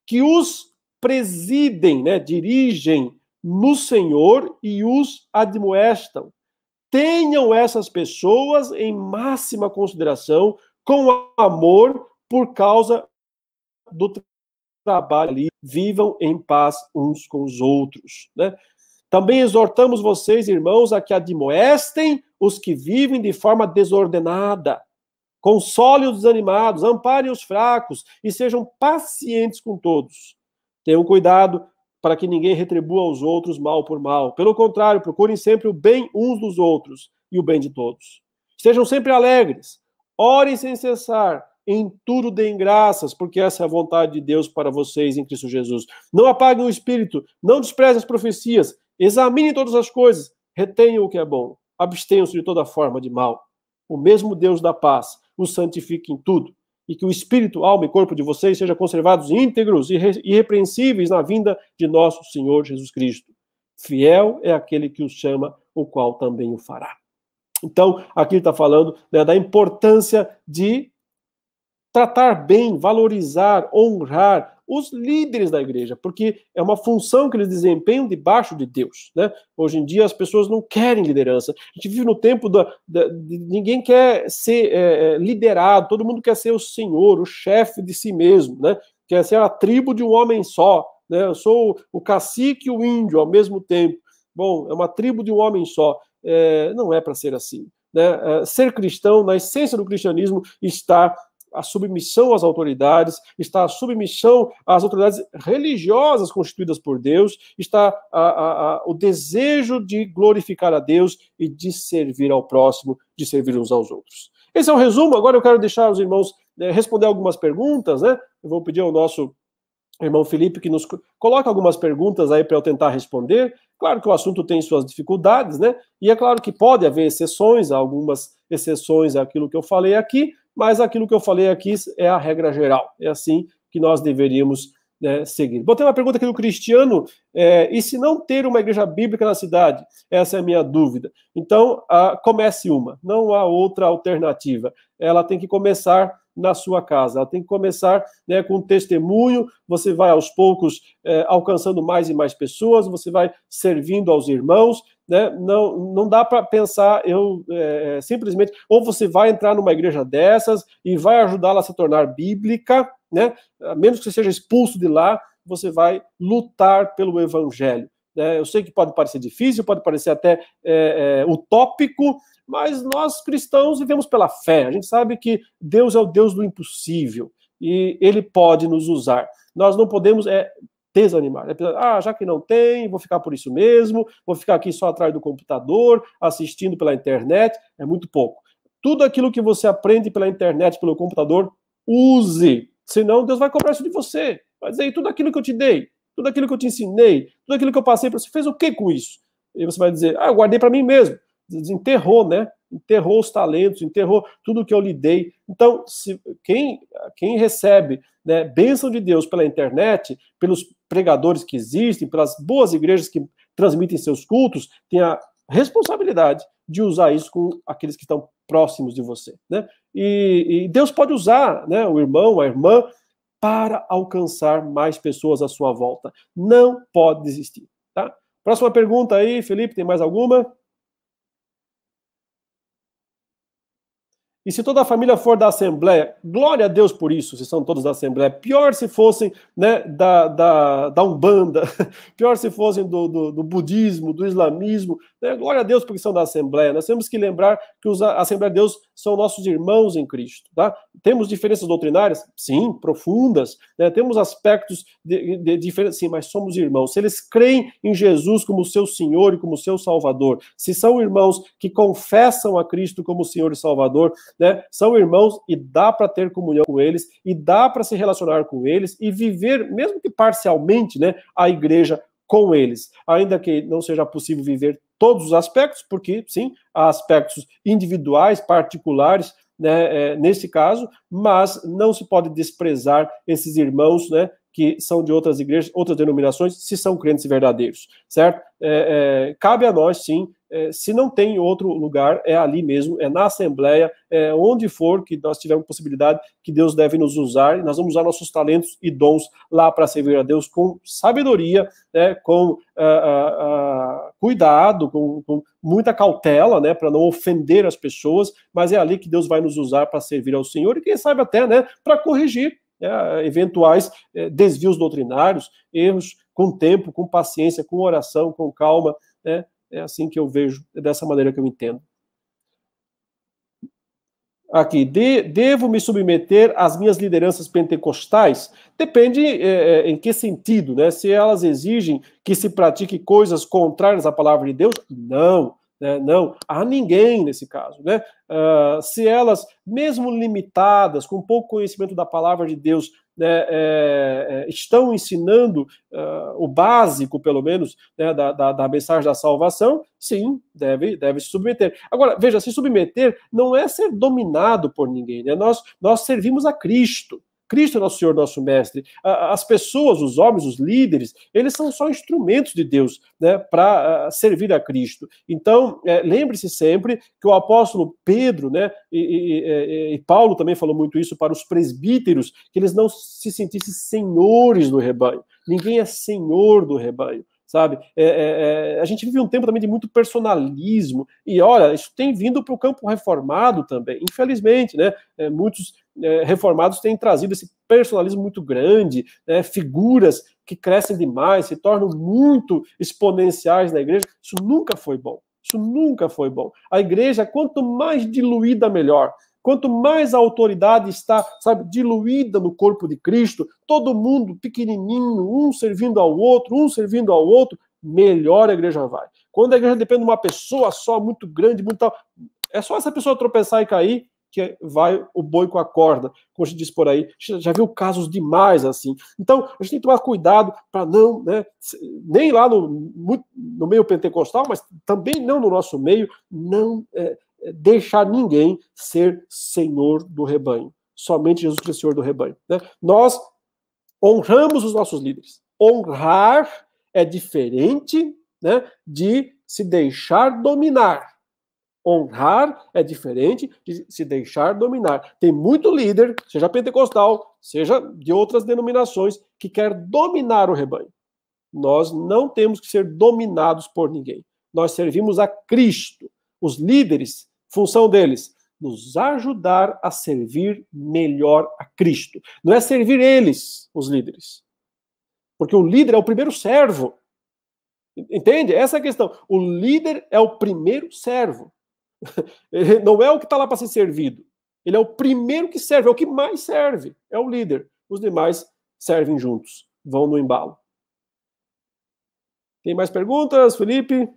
que os presidem, né, dirigem no Senhor e os admoestam. Tenham essas pessoas em máxima consideração, com amor, por causa do trabalho ali. Vivam em paz uns com os outros. Né? Também exortamos vocês, irmãos, a que admoestem os que vivem de forma desordenada. Console os desanimados, amparem os fracos e sejam pacientes com todos. Tenham cuidado para que ninguém retribua aos outros mal por mal. Pelo contrário, procurem sempre o bem uns dos outros e o bem de todos. Estejam sempre alegres, orem sem cessar, em tudo deem graças, porque essa é a vontade de Deus para vocês em Cristo Jesus. Não apaguem o espírito, não desprezem as profecias, examinem todas as coisas, retenham o que é bom, abstenham-se de toda forma de mal. O mesmo Deus da paz os santifique em tudo e que o espírito, alma e corpo de vocês sejam conservados íntegros e irrepreensíveis na vinda de nosso Senhor Jesus Cristo. Fiel é aquele que os chama, o qual também o fará. Então, aqui está falando né, da importância de tratar bem, valorizar, honrar os líderes da igreja, porque é uma função que eles desempenham debaixo de Deus. Né? Hoje em dia as pessoas não querem liderança. A gente vive no tempo da, da de, ninguém quer ser é, é, liderado, todo mundo quer ser o senhor, o chefe de si mesmo, né? quer ser a tribo de um homem só. Né? Eu sou o cacique e o índio ao mesmo tempo. Bom, é uma tribo de um homem só. É, não é para ser assim. Né? É, ser cristão, na essência do cristianismo, está a submissão às autoridades, está a submissão às autoridades religiosas constituídas por Deus, está a, a, a, o desejo de glorificar a Deus e de servir ao próximo, de servir uns aos outros. Esse é o resumo. Agora eu quero deixar os irmãos né, responder algumas perguntas, né? Eu vou pedir ao nosso irmão Felipe que nos coloque algumas perguntas aí para eu tentar responder. Claro que o assunto tem suas dificuldades, né? E é claro que pode haver exceções, algumas exceções àquilo que eu falei aqui, mas aquilo que eu falei aqui é a regra geral. É assim que nós deveríamos né, seguir. Botei uma pergunta aqui do Cristiano: é, e se não ter uma igreja bíblica na cidade? Essa é a minha dúvida. Então, a, comece uma, não há outra alternativa. Ela tem que começar na sua casa. Ela tem que começar né, com testemunho, você vai aos poucos é, alcançando mais e mais pessoas, você vai servindo aos irmãos, né? Não, não dá para pensar, eu é, simplesmente, ou você vai entrar numa igreja dessas e vai ajudá-la a se tornar bíblica, né? A menos que você seja expulso de lá, você vai lutar pelo evangelho. Né? Eu sei que pode parecer difícil, pode parecer até é, é, utópico, mas nós cristãos vivemos pela fé. A gente sabe que Deus é o Deus do impossível e Ele pode nos usar. Nós não podemos é, desanimar. É, ah, já que não tem, vou ficar por isso mesmo, vou ficar aqui só atrás do computador, assistindo pela internet, é muito pouco. Tudo aquilo que você aprende pela internet, pelo computador, use. Senão Deus vai cobrar isso de você. Vai dizer, tudo aquilo que eu te dei, tudo aquilo que eu te ensinei, tudo aquilo que eu passei para você, fez o que com isso? E você vai dizer, ah, eu guardei para mim mesmo. Desenterrou, né? Enterrou os talentos, enterrou tudo que eu lhe dei. Então, se, quem, quem recebe né, bênção de Deus pela internet, pelos pregadores que existem, pelas boas igrejas que transmitem seus cultos, tem a responsabilidade de usar isso com aqueles que estão próximos de você, né? E, e Deus pode usar, né, o irmão, a irmã, para alcançar mais pessoas à sua volta. Não pode desistir, tá? Próxima pergunta aí, Felipe, tem mais alguma? E se toda a família for da Assembleia, glória a Deus por isso, se são todos da Assembleia. Pior se fossem né, da, da, da Umbanda, pior se fossem do, do, do budismo, do islamismo. Né? Glória a Deus porque são da Assembleia. Nós temos que lembrar que os, a Assembleia de Deus são nossos irmãos em Cristo. Tá? Temos diferenças doutrinárias? Sim, profundas. Né? Temos aspectos de, de, sim, mas somos irmãos. Se eles creem em Jesus como seu Senhor e como seu Salvador, se são irmãos que confessam a Cristo como Senhor e Salvador, né? São irmãos e dá para ter comunhão com eles e dá para se relacionar com eles e viver, mesmo que parcialmente, né, a igreja com eles, ainda que não seja possível viver todos os aspectos, porque sim, há aspectos individuais, particulares, né, é, nesse caso, mas não se pode desprezar esses irmãos, né, que são de outras igrejas, outras denominações, se são crentes verdadeiros, certo? É, é, cabe a nós, sim, é, se não tem outro lugar, é ali mesmo, é na Assembleia, é onde for que nós tivermos possibilidade que Deus deve nos usar, e nós vamos usar nossos talentos e dons lá para servir a Deus com sabedoria, né, com uh, uh, uh, cuidado, com, com, muita cautela, né, para não ofender as pessoas, mas é ali que Deus vai nos usar para servir ao Senhor e quem sabe até, né, para corrigir né, eventuais eh, desvios doutrinários, erros com tempo, com paciência, com oração, com calma, né, é assim que eu vejo, é dessa maneira que eu entendo. Aqui, de, devo me submeter às minhas lideranças pentecostais? Depende é, é, em que sentido, né? Se elas exigem que se pratique coisas contrárias à palavra de Deus, não. Né? Não, há ninguém nesse caso. Né? Uh, se elas, mesmo limitadas, com pouco conhecimento da palavra de Deus, né, é, é, estão ensinando uh, o básico, pelo menos, né, da, da, da, mensagem da salvação, sim, deve, deve se submeter. Agora, veja, se submeter não é ser dominado por ninguém, né? nós, nós servimos a Cristo. Cristo é nosso Senhor, nosso Mestre. As pessoas, os homens, os líderes, eles são só instrumentos de Deus né, para servir a Cristo. Então, é, lembre-se sempre que o apóstolo Pedro, né, e, e, e, Paulo também falou muito isso para os presbíteros, que eles não se sentissem senhores do rebanho. Ninguém é senhor do rebanho sabe? É, é, é, a gente vive um tempo também de muito personalismo, e olha, isso tem vindo para o campo reformado também, infelizmente, né? É, muitos é, reformados têm trazido esse personalismo muito grande, né? figuras que crescem demais, se tornam muito exponenciais na igreja. Isso nunca foi bom. Isso nunca foi bom. A igreja, quanto mais diluída, melhor. Quanto mais a autoridade está, sabe, diluída no corpo de Cristo, todo mundo pequenininho, um servindo ao outro, um servindo ao outro, melhor a igreja vai. Quando a igreja depende de uma pessoa só, muito grande, muito tal, é só essa pessoa tropeçar e cair que vai o boi com a corda, como a gente diz por aí. Já viu casos demais assim. Então, a gente tem que tomar cuidado para não, né, nem lá no, no meio pentecostal, mas também não no nosso meio, não é, deixar ninguém ser senhor do rebanho. Somente Jesus Cristo é senhor do rebanho. Né? Nós honramos os nossos líderes. Honrar é diferente né, de se deixar dominar. Honrar é diferente de se deixar dominar. Tem muito líder, seja pentecostal, seja de outras denominações, que quer dominar o rebanho. Nós não temos que ser dominados por ninguém. Nós servimos a Cristo. Os líderes Função deles: nos ajudar a servir melhor a Cristo. Não é servir eles, os líderes. Porque o líder é o primeiro servo. Entende? Essa é a questão. O líder é o primeiro servo. Ele não é o que está lá para ser servido. Ele é o primeiro que serve, é o que mais serve. É o líder. Os demais servem juntos, vão no embalo. Tem mais perguntas, Felipe?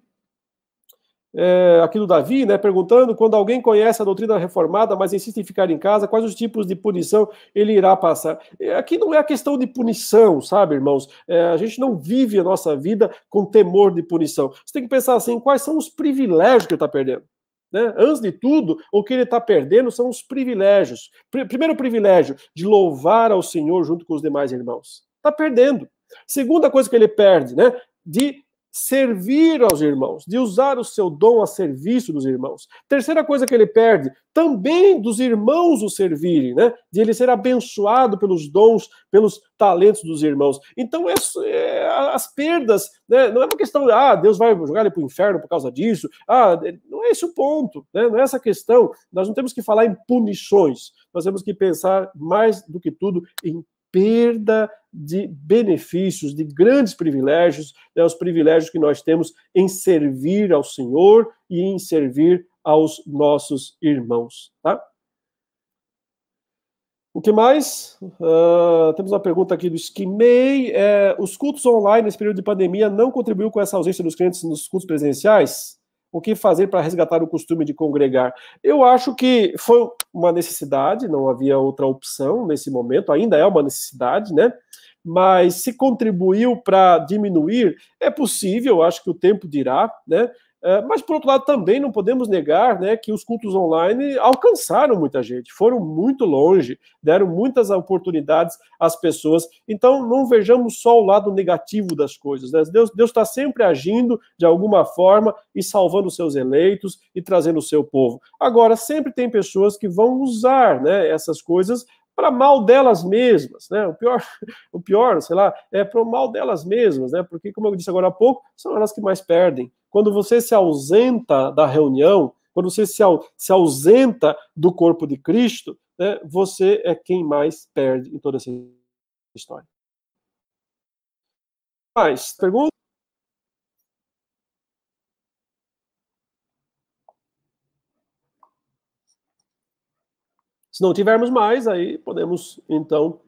É, aqui do Davi, né, perguntando, quando alguém conhece a doutrina reformada, mas insiste em ficar em casa, quais os tipos de punição ele irá passar? É, aqui não é a questão de punição, sabe, irmãos? É, a gente não vive a nossa vida com temor de punição. Você tem que pensar assim, quais são os privilégios que ele está perdendo? Né? Antes de tudo, o que ele está perdendo são os privilégios. Primeiro privilégio, de louvar ao Senhor junto com os demais irmãos. Está perdendo. Segunda coisa que ele perde, né? De servir aos irmãos, de usar o seu dom a serviço dos irmãos. Terceira coisa que ele perde, também dos irmãos o servirem, né? De ele ser abençoado pelos dons, pelos talentos dos irmãos. Então, é, é, as perdas, né? não é uma questão de, ah, Deus vai jogar ele para o inferno por causa disso. Ah, não é esse o ponto, né? Não é essa questão. Nós não temos que falar em punições, nós temos que pensar mais do que tudo em perda de benefícios, de grandes privilégios, né, os privilégios que nós temos em servir ao Senhor e em servir aos nossos irmãos. Tá? O que mais? Uh, temos uma pergunta aqui do Skimei. É, os cultos online nesse período de pandemia não contribuiu com essa ausência dos clientes nos cultos presenciais? O que fazer para resgatar o costume de congregar? Eu acho que foi uma necessidade, não havia outra opção nesse momento, ainda é uma necessidade, né? Mas se contribuiu para diminuir, é possível, acho que o tempo dirá, né? É, mas, por outro lado, também não podemos negar né, que os cultos online alcançaram muita gente, foram muito longe, deram muitas oportunidades às pessoas. Então, não vejamos só o lado negativo das coisas. Né? Deus está sempre agindo de alguma forma e salvando os seus eleitos e trazendo o seu povo. Agora, sempre tem pessoas que vão usar né, essas coisas para mal delas mesmas, né? O pior, o pior, sei lá, é para o mal delas mesmas, né? Porque, como eu disse agora há pouco, são elas que mais perdem. Quando você se ausenta da reunião, quando você se, se ausenta do corpo de Cristo, né, você é quem mais perde em toda essa história. Mais pergunta? Se não tivermos mais, aí podemos, então,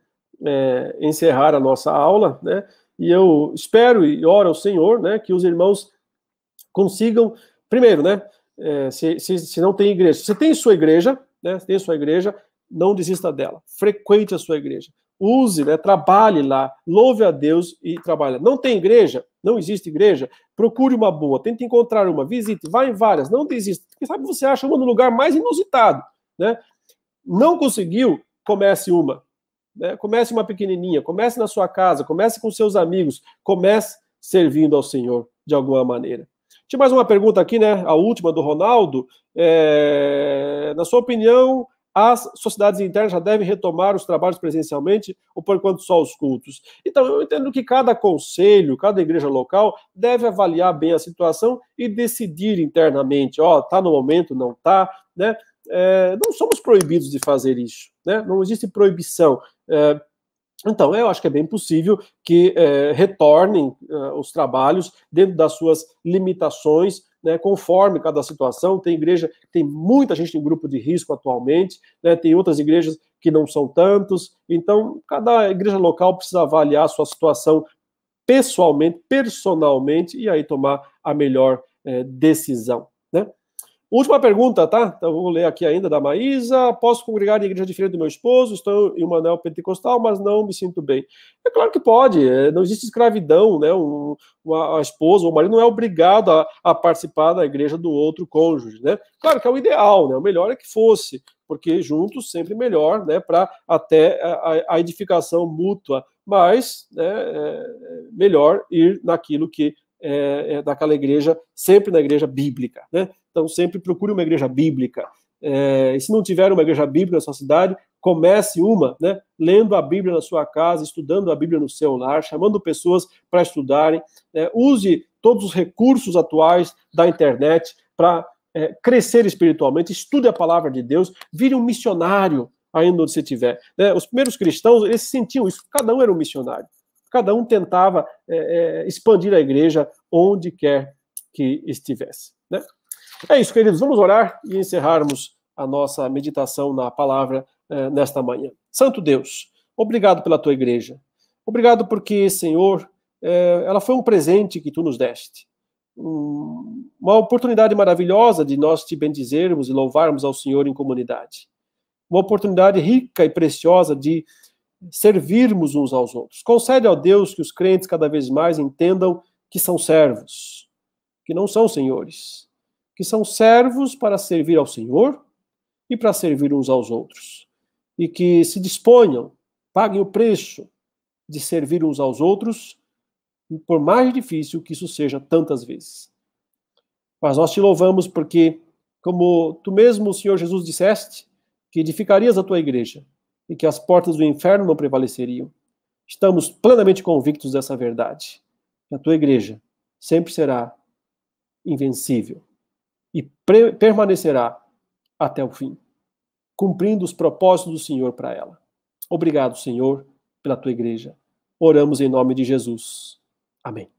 é, encerrar a nossa aula, né? E eu espero e oro ao Senhor, né, que os irmãos consigam, primeiro, né, é, se, se, se, não tem igreja, se tem sua igreja, né, tem sua igreja, não desista dela, frequente a sua igreja, use, né, trabalhe lá, louve a Deus e trabalhe. Não tem igreja, não existe igreja, procure uma boa, tente encontrar uma, visite, vá em várias, não desista. Quem sabe você acha uma no lugar mais inusitado, né? Não conseguiu, comece uma. Né? Comece uma pequenininha, comece na sua casa, comece com seus amigos, comece servindo ao Senhor de alguma maneira. Tinha mais uma pergunta aqui, né? A última do Ronaldo. É... Na sua opinião, as sociedades internas já devem retomar os trabalhos presencialmente ou por enquanto só os cultos? Então, eu entendo que cada conselho, cada igreja local deve avaliar bem a situação e decidir internamente, ó, oh, tá no momento, não tá, né? é, não somos proibidos de fazer isso, né? Não existe proibição. É, então, eu acho que é bem possível que é, retornem é, os trabalhos dentro das suas limitações, né, conforme cada situação. Tem igreja, tem muita gente em grupo de risco atualmente, né, tem outras igrejas que não são tantos. Então, cada igreja local precisa avaliar a sua situação pessoalmente, personalmente, e aí tomar a melhor é, decisão. Né? Última pergunta, tá? Então vou ler aqui ainda da Maísa. Posso congregar em igreja diferente do meu esposo? Estou em uma anel pentecostal, mas não me sinto bem. É claro que pode. É, não existe escravidão, né? Um, uma, a esposa ou o marido não é obrigado a, a, participar da igreja do outro cônjuge, né? Claro que é o ideal, né? O melhor é que fosse, porque juntos sempre melhor, né? Para até a, a, edificação mútua. Mas né, é melhor ir naquilo que é, é daquela igreja, sempre na igreja bíblica, né? Então, sempre procure uma igreja bíblica. É, e se não tiver uma igreja bíblica na sua cidade, comece uma, né? Lendo a Bíblia na sua casa, estudando a Bíblia no seu lar, chamando pessoas para estudarem. É, use todos os recursos atuais da internet para é, crescer espiritualmente. Estude a palavra de Deus. Vire um missionário ainda onde você estiver. Né? Os primeiros cristãos, eles sentiam isso. Cada um era um missionário. Cada um tentava é, é, expandir a igreja onde quer que estivesse. Né? É isso, queridos. Vamos orar e encerrarmos a nossa meditação na palavra eh, nesta manhã. Santo Deus, obrigado pela tua igreja. Obrigado porque, Senhor, é, ela foi um presente que tu nos deste. Um, uma oportunidade maravilhosa de nós te bendizermos e louvarmos ao Senhor em comunidade. Uma oportunidade rica e preciosa de servirmos uns aos outros. Concede ao Deus que os crentes cada vez mais entendam que são servos, que não são senhores, que são servos para servir ao Senhor e para servir uns aos outros. E que se disponham, paguem o preço de servir uns aos outros, por mais difícil que isso seja tantas vezes. Mas nós te louvamos porque, como tu mesmo, Senhor Jesus, disseste, que edificarias a tua igreja e que as portas do inferno não prevaleceriam. Estamos plenamente convictos dessa verdade. A tua igreja sempre será invencível e permanecerá até o fim, cumprindo os propósitos do Senhor para ela. Obrigado, Senhor, pela tua igreja. Oramos em nome de Jesus. Amém.